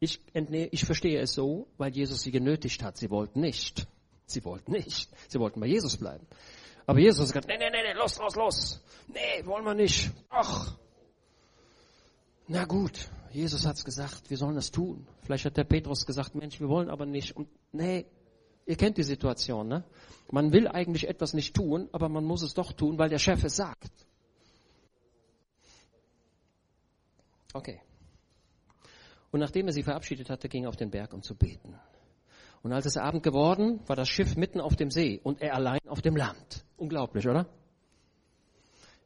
ich, entneh, ich verstehe es so, weil Jesus sie genötigt hat. Sie wollten nicht. Sie wollten nicht. Sie wollten bei Jesus bleiben. Aber Jesus hat gesagt, nee, nee, nee, nee, los, los, los. Nee, wollen wir nicht. Ach. Na gut, Jesus hat's gesagt, wir sollen es tun. Vielleicht hat der Petrus gesagt, Mensch, wir wollen aber nicht. Und nee, ihr kennt die Situation, ne? Man will eigentlich etwas nicht tun, aber man muss es doch tun, weil der Chef es sagt. Okay. Und nachdem er sie verabschiedet hatte, ging er auf den Berg, um zu beten. Und als es Abend geworden, war das Schiff mitten auf dem See und er allein auf dem Land. Unglaublich, oder?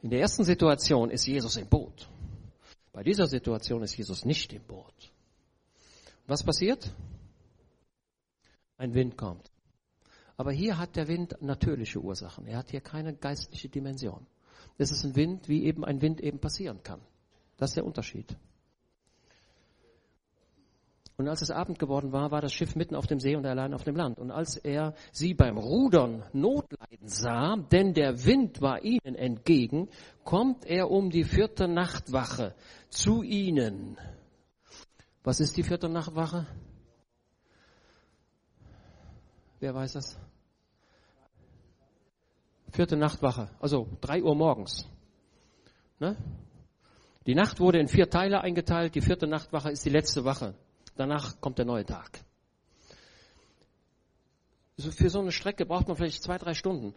In der ersten Situation ist Jesus im Boot. Bei dieser Situation ist Jesus nicht im Boot. Was passiert? Ein Wind kommt. Aber hier hat der Wind natürliche Ursachen. Er hat hier keine geistliche Dimension. Es ist ein Wind, wie eben ein Wind eben passieren kann. Das ist der Unterschied. Und als es Abend geworden war, war das Schiff mitten auf dem See und allein auf dem Land. Und als er sie beim Rudern Notleiden sah, denn der Wind war ihnen entgegen, kommt er um die vierte Nachtwache zu ihnen. Was ist die vierte Nachtwache? Wer weiß das? Vierte Nachtwache, also drei Uhr morgens. Ne? Die Nacht wurde in vier Teile eingeteilt. Die vierte Nachtwache ist die letzte Wache. Danach kommt der neue Tag. Für so eine Strecke braucht man vielleicht zwei, drei Stunden.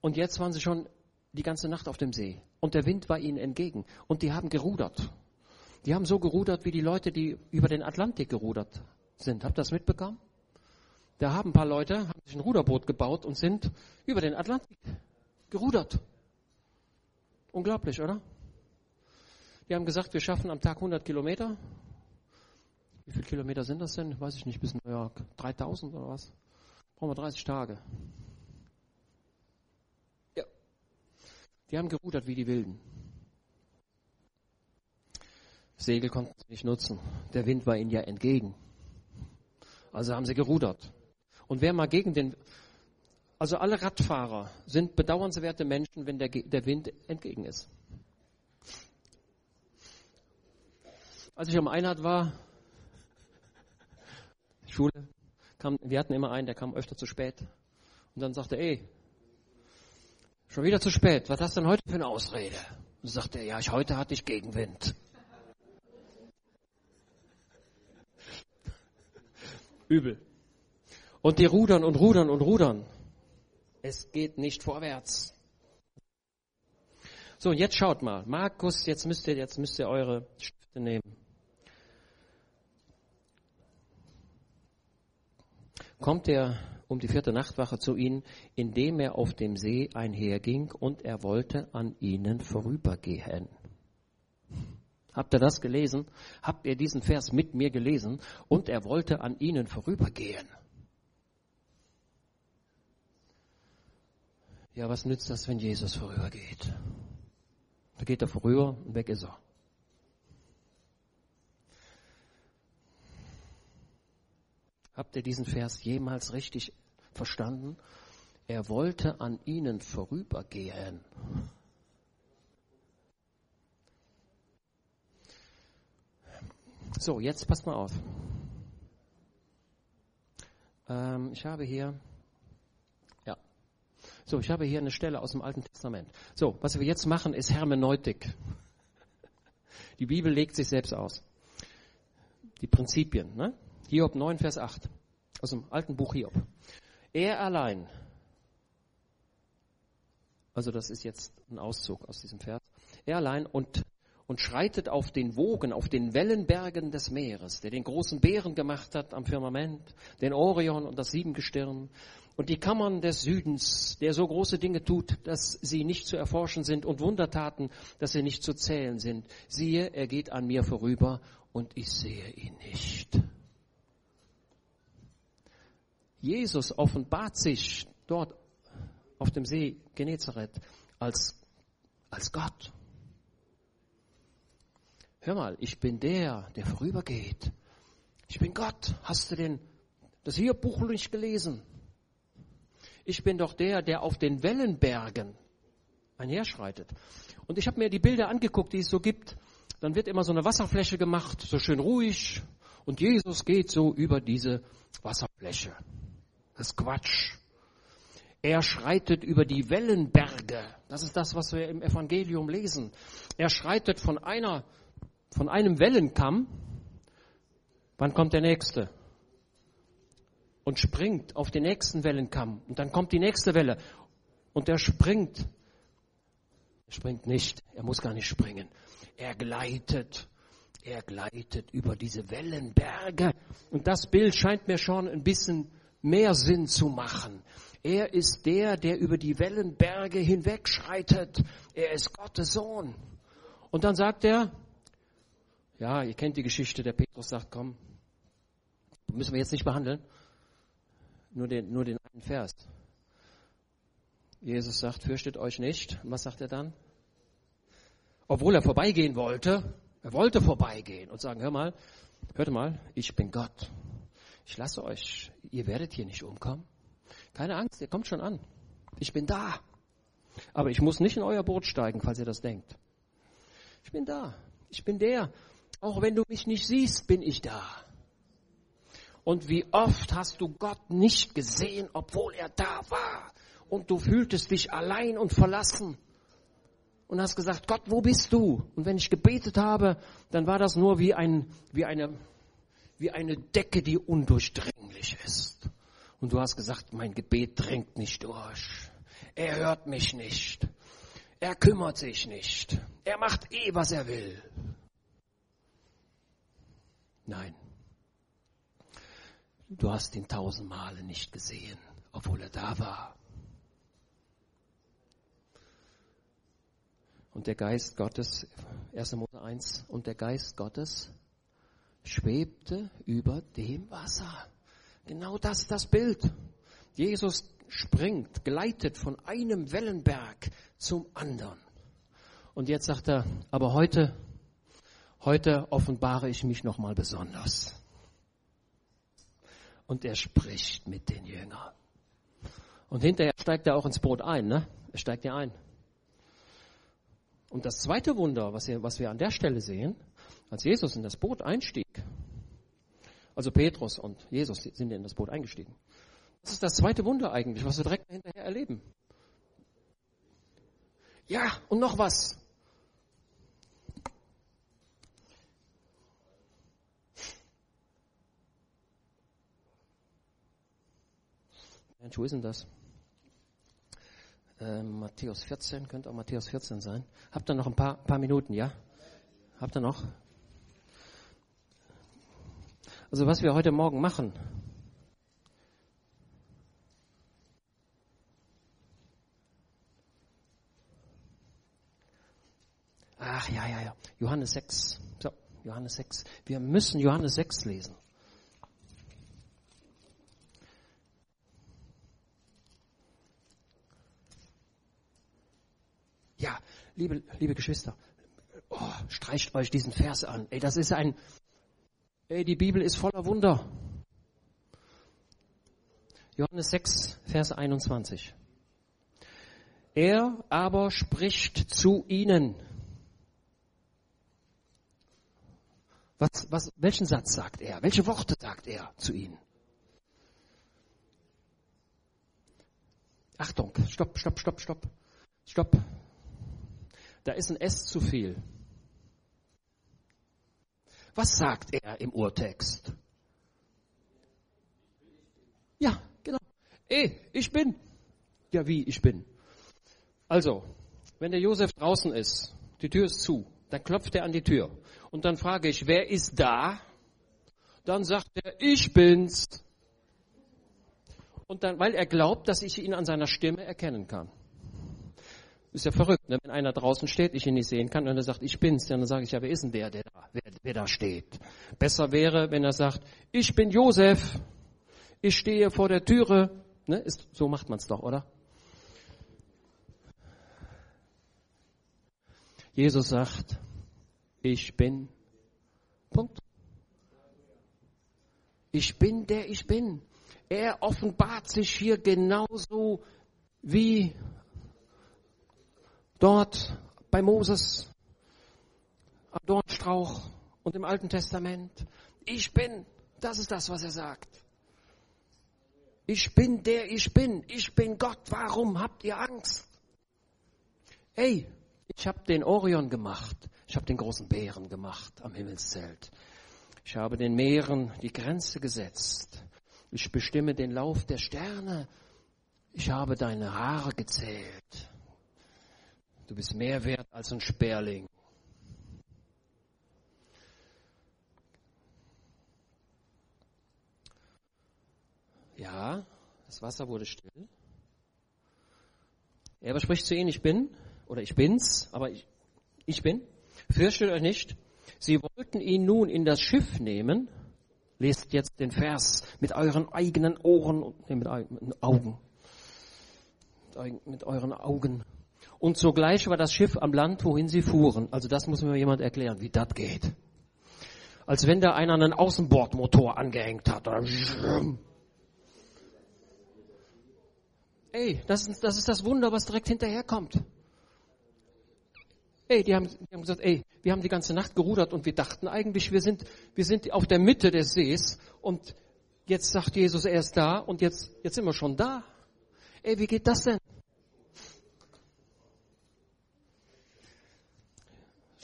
Und jetzt waren sie schon die ganze Nacht auf dem See. Und der Wind war ihnen entgegen. Und die haben gerudert. Die haben so gerudert wie die Leute, die über den Atlantik gerudert sind. Habt ihr das mitbekommen? Da haben ein paar Leute, haben sich ein Ruderboot gebaut und sind über den Atlantik gerudert. Unglaublich, oder? Die haben gesagt, wir schaffen am Tag 100 Kilometer. Wie viele Kilometer sind das denn? Weiß ich nicht, bis New York. 3000 oder was? Brauchen wir 30 Tage. Ja. Die haben gerudert wie die Wilden. Segel konnten sie nicht nutzen. Der Wind war ihnen ja entgegen. Also haben sie gerudert. Und wer mal gegen den, also alle Radfahrer sind bedauernswerte Menschen, wenn der, der Wind entgegen ist. Als ich am Einheit war, Schule, kam, wir hatten immer einen, der kam öfter zu spät. Und dann sagte er, ey, schon wieder zu spät, was hast du denn heute für eine Ausrede? Und sagte er, ja, ich, heute hatte ich Gegenwind. *laughs* Übel. Und die rudern und rudern und rudern. Es geht nicht vorwärts. So, jetzt schaut mal. Markus, jetzt müsst ihr, jetzt müsst ihr eure Stifte nehmen. Kommt er um die vierte Nachtwache zu ihnen, indem er auf dem See einherging und er wollte an ihnen vorübergehen. Habt ihr das gelesen? Habt ihr diesen Vers mit mir gelesen? Und er wollte an ihnen vorübergehen. Ja, was nützt das, wenn Jesus vorübergeht? Da geht er vorüber und weg ist er. Habt ihr diesen Vers jemals richtig verstanden? Er wollte an ihnen vorübergehen. So, jetzt passt mal auf. Ähm, ich habe hier, ja, so, ich habe hier eine Stelle aus dem Alten Testament. So, was wir jetzt machen, ist Hermeneutik. Die Bibel legt sich selbst aus. Die Prinzipien, ne? Hiob 9, Vers 8. Aus dem alten Buch Hiob. Er allein, also das ist jetzt ein Auszug aus diesem Vers, er allein und, und schreitet auf den Wogen, auf den Wellenbergen des Meeres, der den großen Bären gemacht hat am Firmament, den Orion und das Siebengestirn und die Kammern des Südens, der so große Dinge tut, dass sie nicht zu erforschen sind und Wundertaten, dass sie nicht zu zählen sind. Siehe, er geht an mir vorüber und ich sehe ihn nicht. Jesus offenbart sich dort auf dem See Genezareth als, als Gott. Hör mal, ich bin der, der vorübergeht. Ich bin Gott. Hast du denn das hier Buch nicht gelesen? Ich bin doch der, der auf den Wellenbergen einherschreitet. Und ich habe mir die Bilder angeguckt, die es so gibt. Dann wird immer so eine Wasserfläche gemacht, so schön ruhig. Und Jesus geht so über diese Wasserfläche. Das ist Quatsch. Er schreitet über die Wellenberge. Das ist das, was wir im Evangelium lesen. Er schreitet von einer, von einem Wellenkamm. Wann kommt der nächste? Und springt auf den nächsten Wellenkamm. Und dann kommt die nächste Welle. Und er springt. Er springt nicht. Er muss gar nicht springen. Er gleitet. Er gleitet über diese Wellenberge. Und das Bild scheint mir schon ein bisschen mehr Sinn zu machen. Er ist der, der über die Wellenberge hinwegschreitet. Er ist Gottes Sohn. Und dann sagt er, ja, ihr kennt die Geschichte, der Petrus sagt, komm, müssen wir jetzt nicht behandeln. nur den, nur den einen Vers. Jesus sagt, fürchtet euch nicht. Und was sagt er dann? Obwohl er vorbeigehen wollte, er wollte vorbeigehen und sagen, hör mal, hört mal, ich bin Gott. Ich lasse euch, ihr werdet hier nicht umkommen. Keine Angst, ihr kommt schon an. Ich bin da. Aber ich muss nicht in euer Boot steigen, falls ihr das denkt. Ich bin da. Ich bin der. Auch wenn du mich nicht siehst, bin ich da. Und wie oft hast du Gott nicht gesehen, obwohl er da war? Und du fühltest dich allein und verlassen. Und hast gesagt, Gott, wo bist du? Und wenn ich gebetet habe, dann war das nur wie, ein, wie, eine, wie eine Decke, die undurchdringlich ist. Und du hast gesagt, mein Gebet drängt nicht durch. Er hört mich nicht. Er kümmert sich nicht. Er macht eh, was er will. Nein. Du hast ihn tausend Male nicht gesehen, obwohl er da war. Und der Geist Gottes, 1. Mose 1, und der Geist Gottes schwebte über dem Wasser. Genau das ist das Bild. Jesus springt, gleitet von einem Wellenberg zum anderen. Und jetzt sagt er, aber heute, heute offenbare ich mich nochmal besonders und er spricht mit den Jüngern. Und hinterher steigt er auch ins Boot ein, ne? Er steigt ja ein. Und das zweite Wunder, was wir, was wir an der Stelle sehen, als Jesus in das Boot einstieg, also Petrus und Jesus sind in das Boot eingestiegen. Das ist das zweite Wunder eigentlich, was wir direkt hinterher erleben. Ja, und noch was. Mensch, wo ist denn das? Äh, Matthäus 14, könnte auch Matthäus 14 sein. Habt ihr noch ein paar, paar Minuten, ja? Habt ihr noch? Also was wir heute Morgen machen, Ach ja, ja, ja. Johannes 6. So, Johannes 6. Wir müssen Johannes 6 lesen. Ja, liebe, liebe Geschwister, oh, streicht euch diesen Vers an. Ey, das ist ein, ey, die Bibel ist voller Wunder. Johannes 6, Vers 21. Er aber spricht zu ihnen. Was, was, welchen Satz sagt er? Welche Worte sagt er zu ihnen? Achtung, stopp, stopp, stopp, stopp, stopp da ist ein S zu viel. Was sagt er im Urtext? Ja, genau. Ey, ich bin. Ja, wie ich bin. Also, wenn der Josef draußen ist, die Tür ist zu, dann klopft er an die Tür. Und dann frage ich, wer ist da? Dann sagt er, ich bin's. Und dann, weil er glaubt, dass ich ihn an seiner Stimme erkennen kann. Ist ja verrückt, ne? wenn einer draußen steht, ich ihn nicht sehen kann und er sagt, ich bin's, dann sage ich, ja, wer ist denn der, der da, wer, wer da steht? Besser wäre, wenn er sagt, ich bin Josef, ich stehe vor der Türe. Ne? Ist, so macht man's doch, oder? Jesus sagt, ich bin. Punkt. Ich bin der ich bin. Er offenbart sich hier genauso wie Dort bei Moses am Dornstrauch und im Alten Testament. Ich bin, das ist das, was er sagt. Ich bin der ich bin. Ich bin Gott. Warum habt ihr Angst? Hey, ich habe den Orion gemacht. Ich habe den großen Bären gemacht am Himmelszelt. Ich habe den Meeren die Grenze gesetzt. Ich bestimme den Lauf der Sterne. Ich habe deine Haare gezählt. Du bist mehr wert als ein Sperling. Ja, das Wasser wurde still. Er aber spricht zu ihnen, ich bin, oder ich bin's, aber ich, ich bin. Fürchtet euch nicht. Sie wollten ihn nun in das Schiff nehmen, Lest jetzt den Vers mit euren eigenen Ohren und nee, mit, mit Augen. Mit euren Augen. Und sogleich war das Schiff am Land, wohin sie fuhren. Also das muss mir jemand erklären, wie das geht. Als wenn da einer einen Außenbordmotor angehängt hat. Ey, das ist, das ist das Wunder, was direkt hinterherkommt. Ey, die haben, die haben gesagt, ey, wir haben die ganze Nacht gerudert und wir dachten eigentlich, wir sind, wir sind auf der Mitte des Sees und jetzt sagt Jesus, er ist da und jetzt, jetzt sind wir schon da. Ey, wie geht das denn?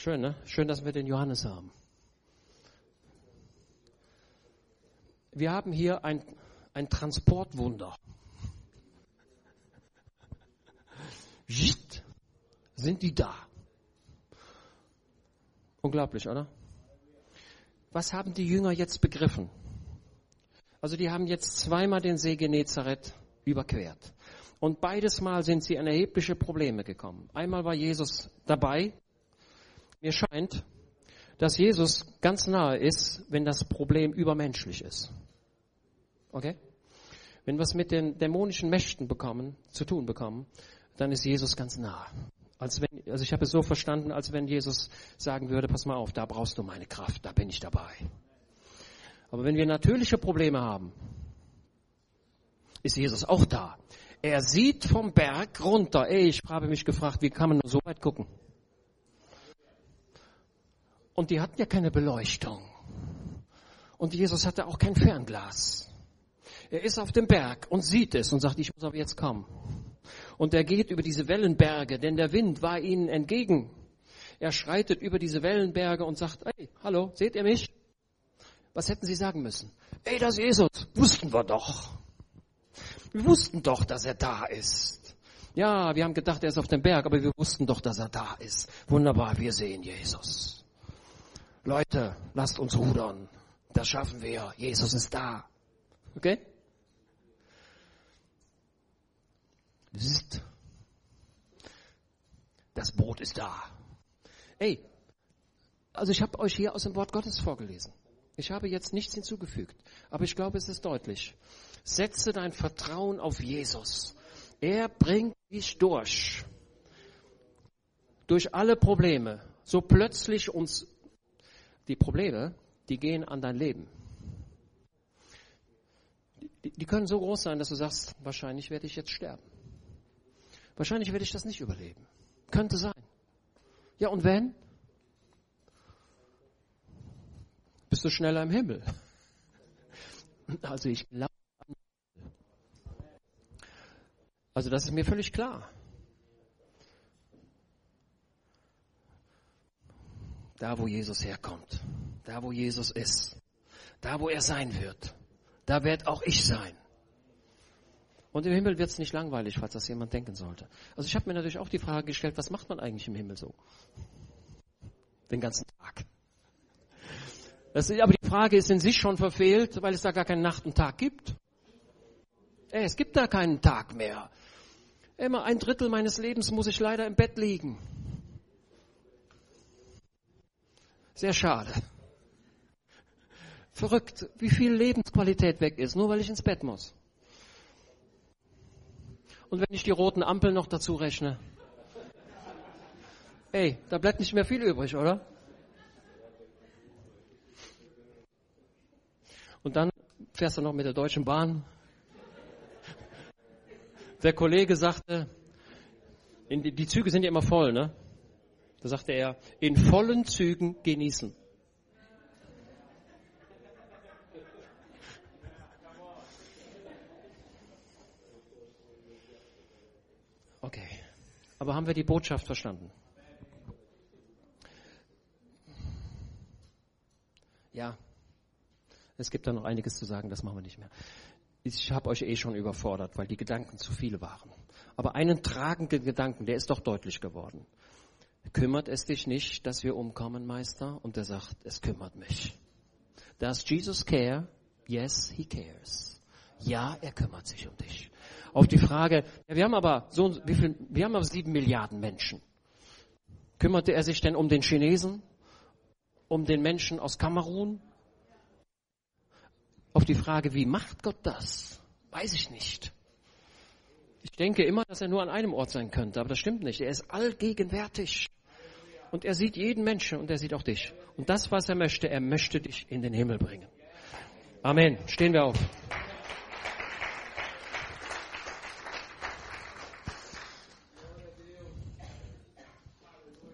Schön, ne? Schön, dass wir den Johannes haben. Wir haben hier ein, ein Transportwunder. Sind die da? Unglaublich, oder? Was haben die Jünger jetzt begriffen? Also die haben jetzt zweimal den See Genezareth überquert. Und beides Mal sind sie in erhebliche Probleme gekommen. Einmal war Jesus dabei. Mir scheint, dass Jesus ganz nahe ist, wenn das Problem übermenschlich ist. Okay? Wenn wir es mit den dämonischen Mächten bekommen, zu tun bekommen, dann ist Jesus ganz nah. Als wenn, also ich habe es so verstanden, als wenn Jesus sagen würde, pass mal auf, da brauchst du meine Kraft, da bin ich dabei. Aber wenn wir natürliche Probleme haben, ist Jesus auch da. Er sieht vom Berg runter. Ey, ich habe mich gefragt, wie kann man nur so weit gucken? Und die hatten ja keine Beleuchtung. Und Jesus hatte auch kein Fernglas. Er ist auf dem Berg und sieht es und sagt, ich muss aber jetzt kommen. Und er geht über diese Wellenberge, denn der Wind war ihnen entgegen. Er schreitet über diese Wellenberge und sagt, hey, hallo, seht ihr mich? Was hätten sie sagen müssen? Ey, das ist Jesus, wussten wir doch. Wir wussten doch, dass er da ist. Ja, wir haben gedacht, er ist auf dem Berg, aber wir wussten doch, dass er da ist. Wunderbar, wir sehen Jesus. Leute, lasst uns rudern. Das schaffen wir. Jesus ist da. Okay? Das Boot ist da. Ey, also ich habe euch hier aus dem Wort Gottes vorgelesen. Ich habe jetzt nichts hinzugefügt, aber ich glaube, es ist deutlich. Setze dein Vertrauen auf Jesus. Er bringt dich durch. Durch alle Probleme. So plötzlich uns, die Probleme, die gehen an dein Leben. Die, die können so groß sein, dass du sagst, wahrscheinlich werde ich jetzt sterben. Wahrscheinlich werde ich das nicht überleben. Könnte sein. Ja, und wenn? Bist du schneller im Himmel? *laughs* Also ich glaube. Also das ist mir völlig klar. Da, wo Jesus herkommt, da, wo Jesus ist, da, wo er sein wird, da wird auch ich sein. Und im Himmel wird es nicht langweilig, falls das jemand denken sollte. Also ich habe mir natürlich auch die Frage gestellt, was macht man eigentlich im Himmel so? Den ganzen Tag. Das, aber die Frage ist in sich schon verfehlt, weil es da gar keinen Nacht und Tag gibt. Ey, es gibt da keinen Tag mehr. Immer ein Drittel meines Lebens muss ich leider im Bett liegen. Sehr schade. Verrückt, wie viel Lebensqualität weg ist, nur weil ich ins Bett muss. Und wenn ich die roten Ampeln noch dazu rechne. Ey, da bleibt nicht mehr viel übrig, oder? Und dann fährst du noch mit der Deutschen Bahn. Der Kollege sagte, die, Züge sind ja immer voll, ne? Da sagte er, in vollen Zügen genießen. Aber haben wir die Botschaft verstanden? Ja, es gibt da noch einiges zu sagen, das machen wir nicht mehr. Ich habe euch eh schon überfordert, weil die Gedanken zu viele waren. Aber einen tragenden Gedanken, der ist doch deutlich geworden. Kümmert es dich nicht, dass wir umkommen, Meister? Und er sagt, es kümmert mich. Does Jesus care? Yes, he cares. Ja, er kümmert sich um dich auf die Frage, ja, wir haben aber so, wie viel, wir haben aber sieben Milliarden Menschen. Kümmerte er sich denn um den Chinesen? Um den Menschen aus Kamerun? die Frage, wie macht Gott das? Weiß ich nicht. Ich denke immer, dass er nur an einem Ort sein könnte, aber das stimmt nicht. Er ist allgegenwärtig. Und er sieht jeden Menschen und er sieht auch dich. Und das, was er möchte, er möchte dich in den Himmel bringen. Amen. Stehen wir auf.